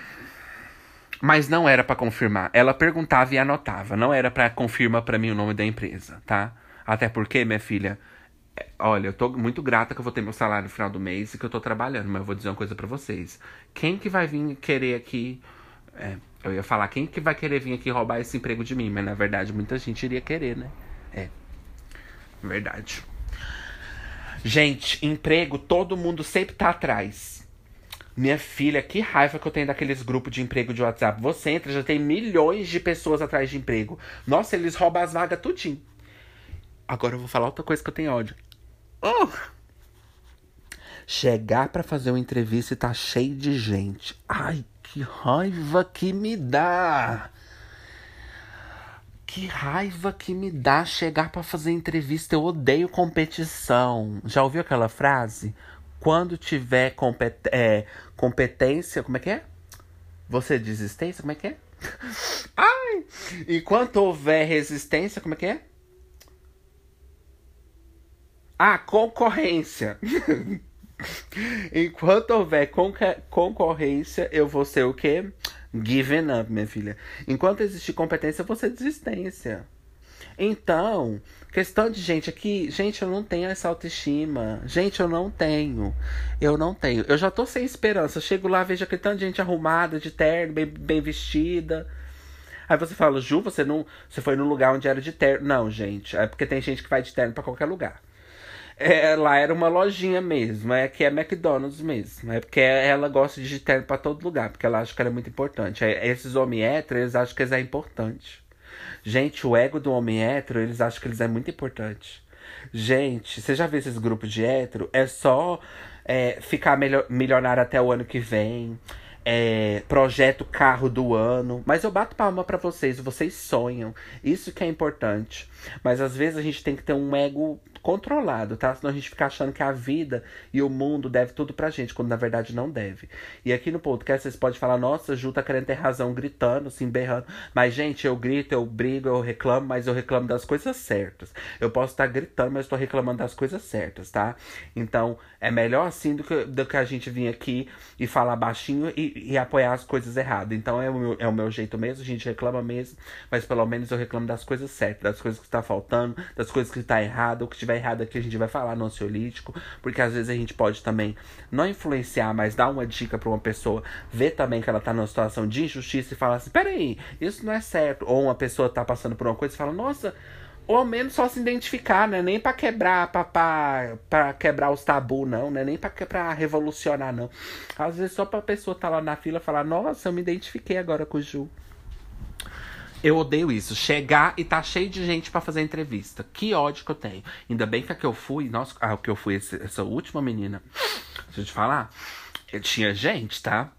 Mas não era para confirmar. Ela perguntava e anotava. Não era para confirmar para mim o nome da empresa, tá? Até porque, minha filha, Olha, eu tô muito grata que eu vou ter meu salário no final do mês e que eu tô trabalhando, mas eu vou dizer uma coisa para vocês. Quem que vai vir querer aqui. É, eu ia falar, quem que vai querer vir aqui roubar esse emprego de mim? Mas na verdade muita gente iria querer, né? É. Verdade. Gente, emprego, todo mundo sempre tá atrás. Minha filha, que raiva que eu tenho daqueles grupos de emprego de WhatsApp. Você entra, já tem milhões de pessoas atrás de emprego. Nossa, eles roubam as vagas tudinho. Agora eu vou falar outra coisa que eu tenho ódio. Oh! Chegar para fazer uma entrevista e tá cheio de gente. Ai, que raiva que me dá! Que raiva que me dá chegar para fazer entrevista. Eu odeio competição. Já ouviu aquela frase? Quando tiver compet é, competência, como é que é? Você desistência, como é que é? Ai! Enquanto houver resistência, como é que é? A concorrência. Enquanto houver concorrência, eu vou ser o quê? Given up, minha filha. Enquanto existir competência, eu vou ser desistência. Então, questão de gente aqui, gente, eu não tenho essa autoestima. Gente, eu não tenho. Eu não tenho. Eu já tô sem esperança. Eu chego lá, vejo aquele tanto de gente arrumada, de terno, bem, bem vestida. Aí você fala, Ju, você não. Você foi num lugar onde era de terno. Não, gente. É porque tem gente que vai de terno para qualquer lugar. É, lá era uma lojinha mesmo, é que é McDonald's mesmo. É porque ela gosta de terno pra todo lugar, porque ela acha que ela é muito importante. É, esses homens héteros, eles acham que eles é importante. Gente, o ego do homem hétero, eles acham que eles é muito importante. Gente, você já viu esses grupos de hétero? É só é, ficar milionário até o ano que vem. É, projeto carro do ano. Mas eu bato palma para vocês, vocês sonham. Isso que é importante. Mas às vezes a gente tem que ter um ego controlado, tá? Senão a gente fica achando que a vida e o mundo deve tudo pra gente, quando na verdade não deve. E aqui no podcast vocês podem falar, nossa, Ju tá querendo ter razão, gritando, assim, berrando. Mas, gente, eu grito, eu brigo, eu reclamo, mas eu reclamo das coisas certas. Eu posso estar gritando, mas estou reclamando das coisas certas, tá? Então, é melhor assim do que, do que a gente vir aqui e falar baixinho e, e apoiar as coisas erradas. Então, é o, meu, é o meu jeito mesmo, a gente reclama mesmo, mas pelo menos eu reclamo das coisas certas, das coisas que está faltando, das coisas que está errado, ou que tiver errado aqui a gente vai falar no ansiolítico, porque às vezes a gente pode também não influenciar, mas dar uma dica para uma pessoa, ver também que ela tá numa situação de injustiça e falar assim: peraí, isso não é certo. Ou uma pessoa tá passando por uma coisa e fala: nossa. Ou ao menos só se identificar, né? Nem para quebrar, pra, quebrar os tabus, não, né? Nem pra revolucionar, não. Às vezes só pra pessoa estar tá lá na fila falar, nossa, eu me identifiquei agora com o Ju. Eu odeio isso. Chegar e tá cheio de gente para fazer entrevista. Que ódio que eu tenho. Ainda bem que a que eu fui, nossa, a que eu fui, essa, essa última menina. Deixa eu te falar. Eu tinha gente, tá?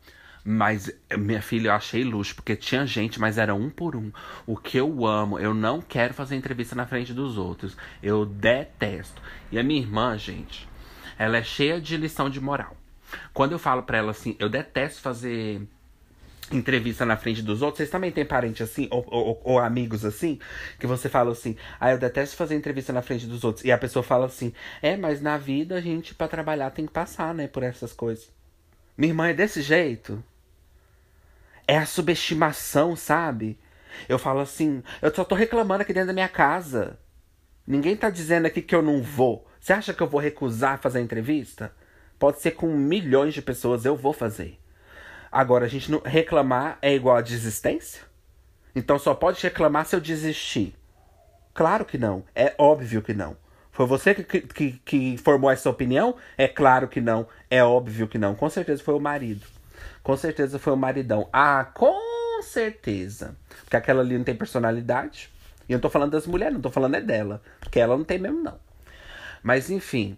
Mas, minha filha, eu achei luxo, porque tinha gente, mas era um por um. O que eu amo, eu não quero fazer entrevista na frente dos outros. Eu detesto. E a minha irmã, gente, ela é cheia de lição de moral. Quando eu falo pra ela assim, eu detesto fazer entrevista na frente dos outros, vocês também têm parente assim, ou, ou, ou, amigos assim, que você fala assim, ah, eu detesto fazer entrevista na frente dos outros. E a pessoa fala assim, é, mas na vida a gente, para trabalhar, tem que passar, né, por essas coisas. Minha irmã é desse jeito. É a subestimação, sabe? Eu falo assim, eu só tô reclamando aqui dentro da minha casa. Ninguém tá dizendo aqui que eu não vou. Você acha que eu vou recusar fazer a entrevista? Pode ser com milhões de pessoas, eu vou fazer. Agora, a gente não reclamar é igual a desistência? Então só pode reclamar se eu desistir. Claro que não. É óbvio que não. Foi você que, que, que formou essa opinião? É claro que não. É óbvio que não. Com certeza foi o marido. Com certeza foi o maridão. Ah, com certeza. Porque aquela ali não tem personalidade. E eu não tô falando das mulheres, não tô falando é dela. Porque ela não tem mesmo, não. Mas enfim.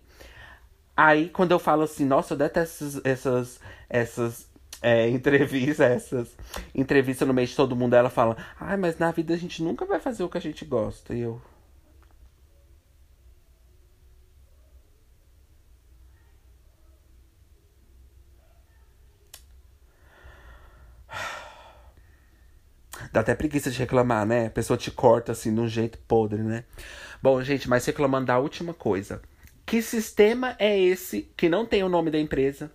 Aí quando eu falo assim, nossa, eu detesto essas, essas, essas é, entrevistas, essas entrevistas no meio de todo mundo, ela fala, ai, mas na vida a gente nunca vai fazer o que a gente gosta. E eu. Dá até preguiça de reclamar, né? A pessoa te corta assim de um jeito podre, né? Bom, gente, mas reclamando da última coisa. Que sistema é esse que não tem o nome da empresa?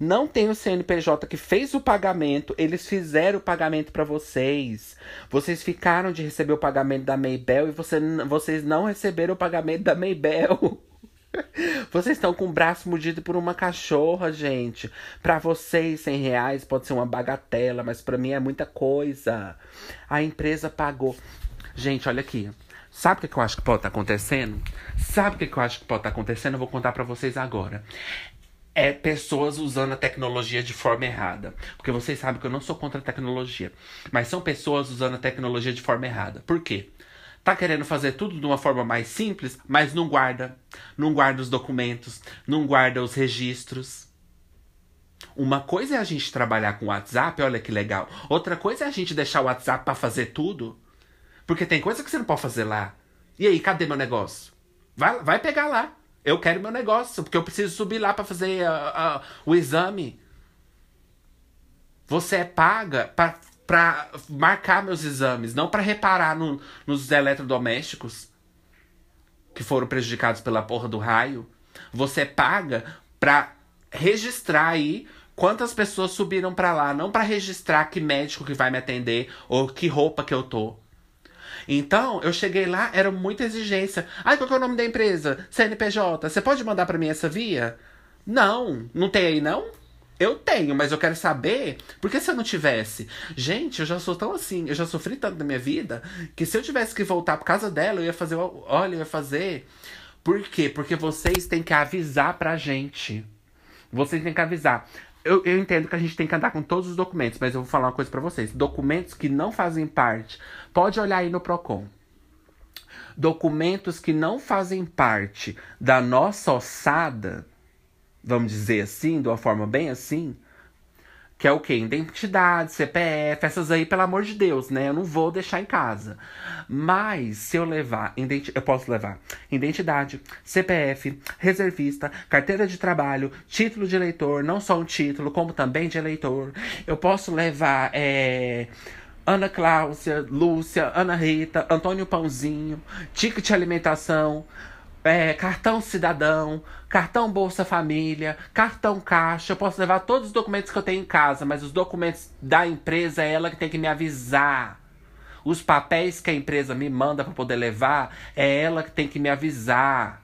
Não tem o CNPJ que fez o pagamento, eles fizeram o pagamento para vocês. Vocês ficaram de receber o pagamento da Maybell e você, vocês não receberam o pagamento da Maybell. Vocês estão com o braço mordido por uma cachorra, gente. Para vocês, 100 reais pode ser uma bagatela, mas para mim é muita coisa. A empresa pagou. Gente, olha aqui. Sabe o que eu acho que pode estar tá acontecendo? Sabe o que eu acho que pode estar tá acontecendo? Eu vou contar para vocês agora. É pessoas usando a tecnologia de forma errada. Porque vocês sabem que eu não sou contra a tecnologia. Mas são pessoas usando a tecnologia de forma errada. Por quê? Tá querendo fazer tudo de uma forma mais simples, mas não guarda. Não guarda os documentos, não guarda os registros. Uma coisa é a gente trabalhar com o WhatsApp, olha que legal. Outra coisa é a gente deixar o WhatsApp para fazer tudo. Porque tem coisa que você não pode fazer lá. E aí, cadê meu negócio? Vai, vai pegar lá. Eu quero meu negócio, porque eu preciso subir lá para fazer uh, uh, o exame. Você é paga para marcar meus exames, não para reparar no, nos eletrodomésticos que foram prejudicados pela porra do raio. Você paga para registrar aí quantas pessoas subiram para lá, não para registrar que médico que vai me atender ou que roupa que eu tô. Então, eu cheguei lá, era muita exigência. Ai, qual é o nome da empresa? CNPJ. Você pode mandar para mim essa via? Não, não tem aí não? Eu tenho, mas eu quero saber. Porque se eu não tivesse? Gente, eu já sou tão assim, eu já sofri tanto na minha vida, que se eu tivesse que voltar por causa dela, eu ia fazer. Olha, eu ia fazer. Por quê? Porque vocês têm que avisar pra gente. Vocês têm que avisar. Eu, eu entendo que a gente tem que andar com todos os documentos, mas eu vou falar uma coisa para vocês. Documentos que não fazem parte. Pode olhar aí no PROCON. Documentos que não fazem parte da nossa ossada vamos dizer assim, de uma forma bem assim, que é o quê? Identidade, CPF, essas aí, pelo amor de Deus, né? Eu não vou deixar em casa. Mas se eu levar, eu posso levar identidade, CPF, reservista, carteira de trabalho, título de eleitor, não só um título, como também de eleitor. Eu posso levar é, Ana Cláudia, Lúcia, Ana Rita, Antônio Pãozinho, ticket de alimentação, é, cartão cidadão, cartão Bolsa Família, cartão Caixa. Eu posso levar todos os documentos que eu tenho em casa, mas os documentos da empresa é ela que tem que me avisar. Os papéis que a empresa me manda para poder levar é ela que tem que me avisar.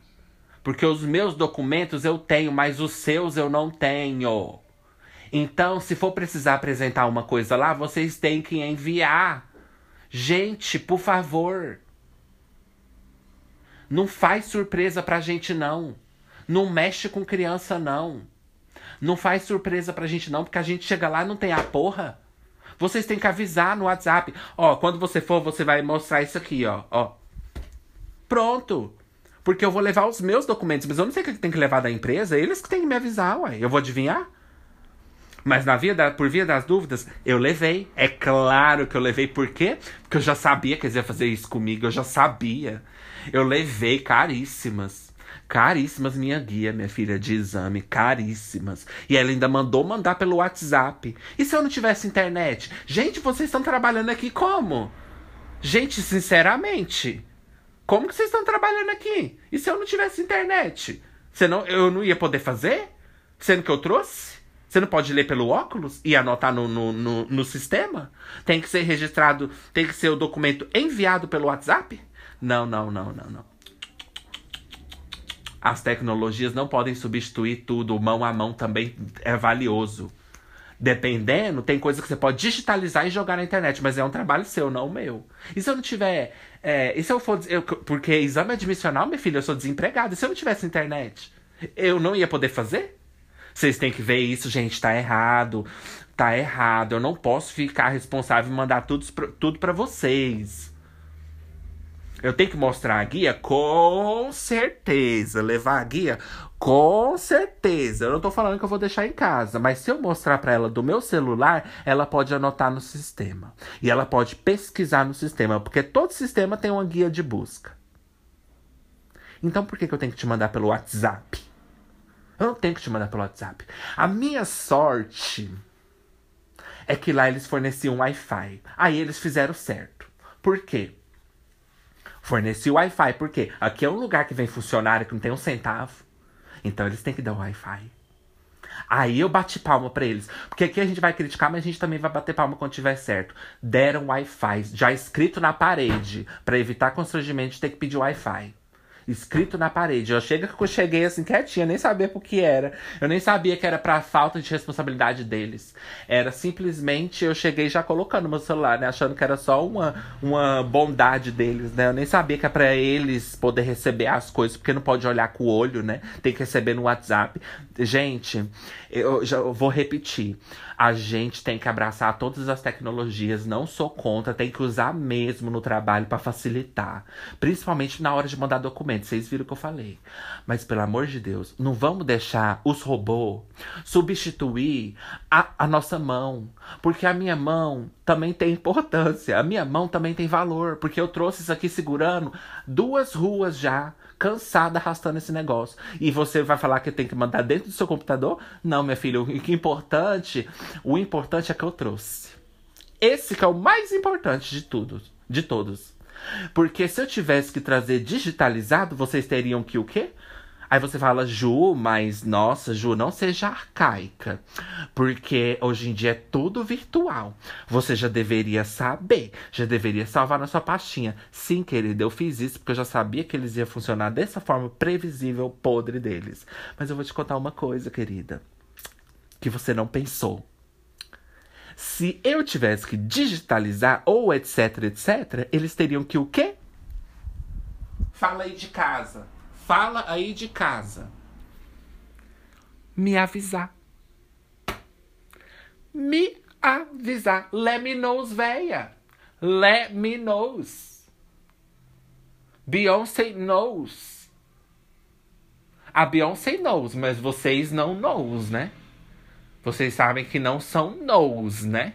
Porque os meus documentos eu tenho, mas os seus eu não tenho. Então, se for precisar apresentar uma coisa lá, vocês têm que enviar. Gente, por favor. Não faz surpresa pra gente, não. Não mexe com criança, não. Não faz surpresa pra gente, não, porque a gente chega lá e não tem a porra. Vocês têm que avisar no WhatsApp. Ó, quando você for, você vai mostrar isso aqui, ó. ó. Pronto. Porque eu vou levar os meus documentos, mas eu não sei o que tem que levar da empresa, eles que têm que me avisar, ué. Eu vou adivinhar? Mas na via da, por via das dúvidas, eu levei. É claro que eu levei. Por quê? Porque eu já sabia que eles iam fazer isso comigo. Eu já sabia. Eu levei caríssimas. Caríssimas minha guia, minha filha, de exame. Caríssimas. E ela ainda mandou mandar pelo WhatsApp. E se eu não tivesse internet? Gente, vocês estão trabalhando aqui como? Gente, sinceramente. Como que vocês estão trabalhando aqui? E se eu não tivesse internet? Você não, eu não ia poder fazer? Sendo que eu trouxe? Você não pode ler pelo óculos e anotar no, no, no, no sistema? Tem que ser registrado, tem que ser o documento enviado pelo WhatsApp? Não, não, não, não, não. As tecnologias não podem substituir tudo, mão a mão também é valioso. Dependendo, tem coisa que você pode digitalizar e jogar na internet, mas é um trabalho seu, não o meu. E se eu não tiver. É, e se eu for. Eu, porque exame admissional, minha filha, eu sou desempregado. E se eu não tivesse internet? Eu não ia poder fazer? Vocês têm que ver isso, gente, tá errado. Tá errado. Eu não posso ficar responsável e mandar tudo, tudo para vocês. Eu tenho que mostrar a guia? Com certeza. Levar a guia? Com certeza. Eu não tô falando que eu vou deixar em casa, mas se eu mostrar para ela do meu celular, ela pode anotar no sistema. E ela pode pesquisar no sistema, porque todo sistema tem uma guia de busca. Então por que, que eu tenho que te mandar pelo WhatsApp? Eu não tenho que te mandar pelo WhatsApp. A minha sorte é que lá eles forneciam Wi-Fi. Aí eles fizeram certo. Por quê? Forneci Wi-Fi, porque aqui é um lugar que vem funcionário que não tem um centavo. Então eles têm que dar Wi-Fi. Aí eu bati palma para eles. Porque aqui a gente vai criticar, mas a gente também vai bater palma quando tiver certo. Deram Wi-Fi já escrito na parede, para evitar constrangimento de ter que pedir Wi-Fi escrito na parede. Eu chego que eu cheguei assim quietinha, nem sabia por que era. Eu nem sabia que era pra falta de responsabilidade deles. Era simplesmente eu cheguei já colocando meu celular, né? Achando que era só uma, uma bondade deles, né? Eu nem sabia que é pra eles poder receber as coisas, porque não pode olhar com o olho, né? Tem que receber no WhatsApp. Gente, eu já eu vou repetir. A gente tem que abraçar todas as tecnologias, não sou contra, tem que usar mesmo no trabalho para facilitar. Principalmente na hora de mandar documentos. Vocês viram o que eu falei. Mas pelo amor de Deus, não vamos deixar os robôs substituir a, a nossa mão. Porque a minha mão também tem importância. A minha mão também tem valor. Porque eu trouxe isso aqui segurando duas ruas já cansada arrastando esse negócio. E você vai falar que tem que mandar dentro do seu computador? Não, minha filha, o que é importante, o importante é que eu trouxe. Esse que é o mais importante de tudo, de todos. Porque se eu tivesse que trazer digitalizado, vocês teriam que o quê? Aí você fala, Ju, mas nossa, Ju, não seja arcaica. Porque hoje em dia é tudo virtual. Você já deveria saber, já deveria salvar na sua pastinha. Sim, querida, eu fiz isso porque eu já sabia que eles iam funcionar dessa forma previsível, podre deles. Mas eu vou te contar uma coisa, querida, que você não pensou. Se eu tivesse que digitalizar ou etc, etc, eles teriam que o quê? Fala aí de casa fala aí de casa. Me avisar. Me avisar. Let me knows, véia. Let me knows. Beyoncé knows. A Beyoncé knows, mas vocês não knows, né? Vocês sabem que não são knows, né?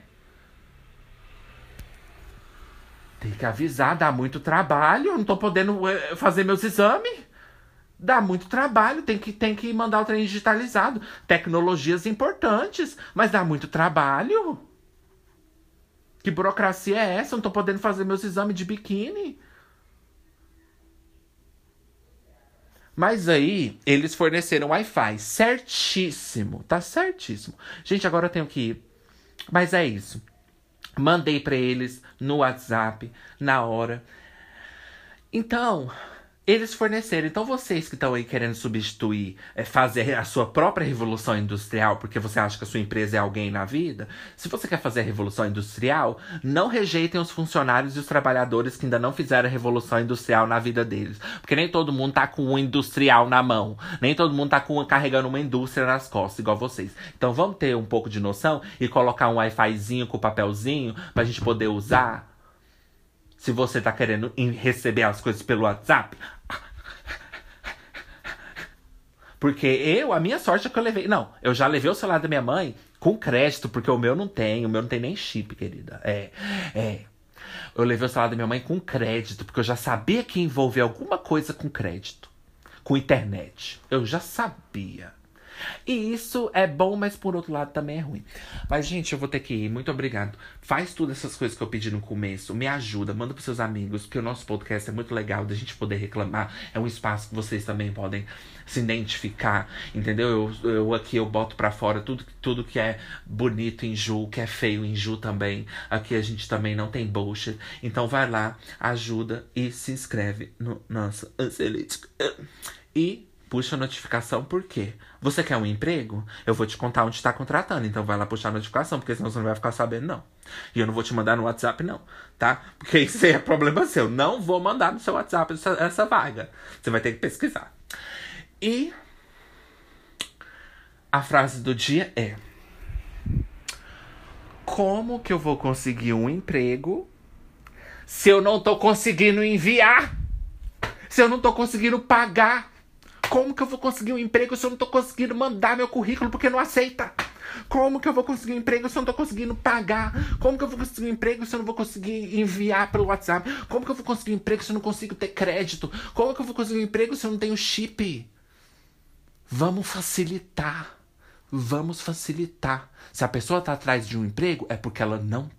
Tem que avisar, dá muito trabalho. Não tô podendo eh, fazer meus exames. Dá muito trabalho, tem que, tem que mandar o trem digitalizado. Tecnologias importantes, mas dá muito trabalho. Que burocracia é essa? Eu não tô podendo fazer meus exames de biquíni. Mas aí, eles forneceram Wi-Fi. Certíssimo. Tá certíssimo. Gente, agora eu tenho que ir. Mas é isso. Mandei para eles no WhatsApp, na hora. Então, eles forneceram. Então, vocês que estão aí querendo substituir, é, fazer a sua própria revolução industrial, porque você acha que a sua empresa é alguém na vida, se você quer fazer a revolução industrial, não rejeitem os funcionários e os trabalhadores que ainda não fizeram a revolução industrial na vida deles. Porque nem todo mundo tá com um industrial na mão. Nem todo mundo tá com, carregando uma indústria nas costas, igual vocês. Então, vamos ter um pouco de noção e colocar um Wi-Fizinho com papelzinho pra gente poder usar se você tá querendo receber as coisas pelo WhatsApp. Porque eu, a minha sorte é que eu levei. Não, eu já levei o celular da minha mãe com crédito, porque o meu não tem, o meu não tem nem chip, querida. É, é. Eu levei o celular da minha mãe com crédito, porque eu já sabia que envolvia alguma coisa com crédito. Com internet. Eu já sabia. E isso é bom, mas por outro lado também é ruim. Mas, gente, eu vou ter que ir. Muito obrigado. Faz todas essas coisas que eu pedi no começo. Me ajuda, manda pros seus amigos, porque o nosso podcast é muito legal da gente poder reclamar. É um espaço que vocês também podem se identificar, entendeu? Eu, eu aqui eu boto para fora tudo, tudo que é bonito em Ju, que é feio em Ju também. Aqui a gente também não tem bullshit. Então vai lá, ajuda e se inscreve no nosso Ancelítico. E Puxa a notificação por quê? Você quer um emprego? Eu vou te contar onde está contratando, então vai lá puxar a notificação, porque senão você não vai ficar sabendo, não. E eu não vou te mandar no WhatsApp, não, tá? Porque isso é problema seu. Não vou mandar no seu WhatsApp essa, essa vaga. Você vai ter que pesquisar. E a frase do dia é: Como que eu vou conseguir um emprego se eu não tô conseguindo enviar? Se eu não tô conseguindo pagar? Como que eu vou conseguir um emprego se eu não tô conseguindo mandar meu currículo porque não aceita? Como que eu vou conseguir um emprego se eu não tô conseguindo pagar? Como que eu vou conseguir um emprego se eu não vou conseguir enviar pelo WhatsApp? Como que eu vou conseguir um emprego se eu não consigo ter crédito? Como que eu vou conseguir um emprego se eu não tenho chip? Vamos facilitar. Vamos facilitar. Se a pessoa tá atrás de um emprego, é porque ela não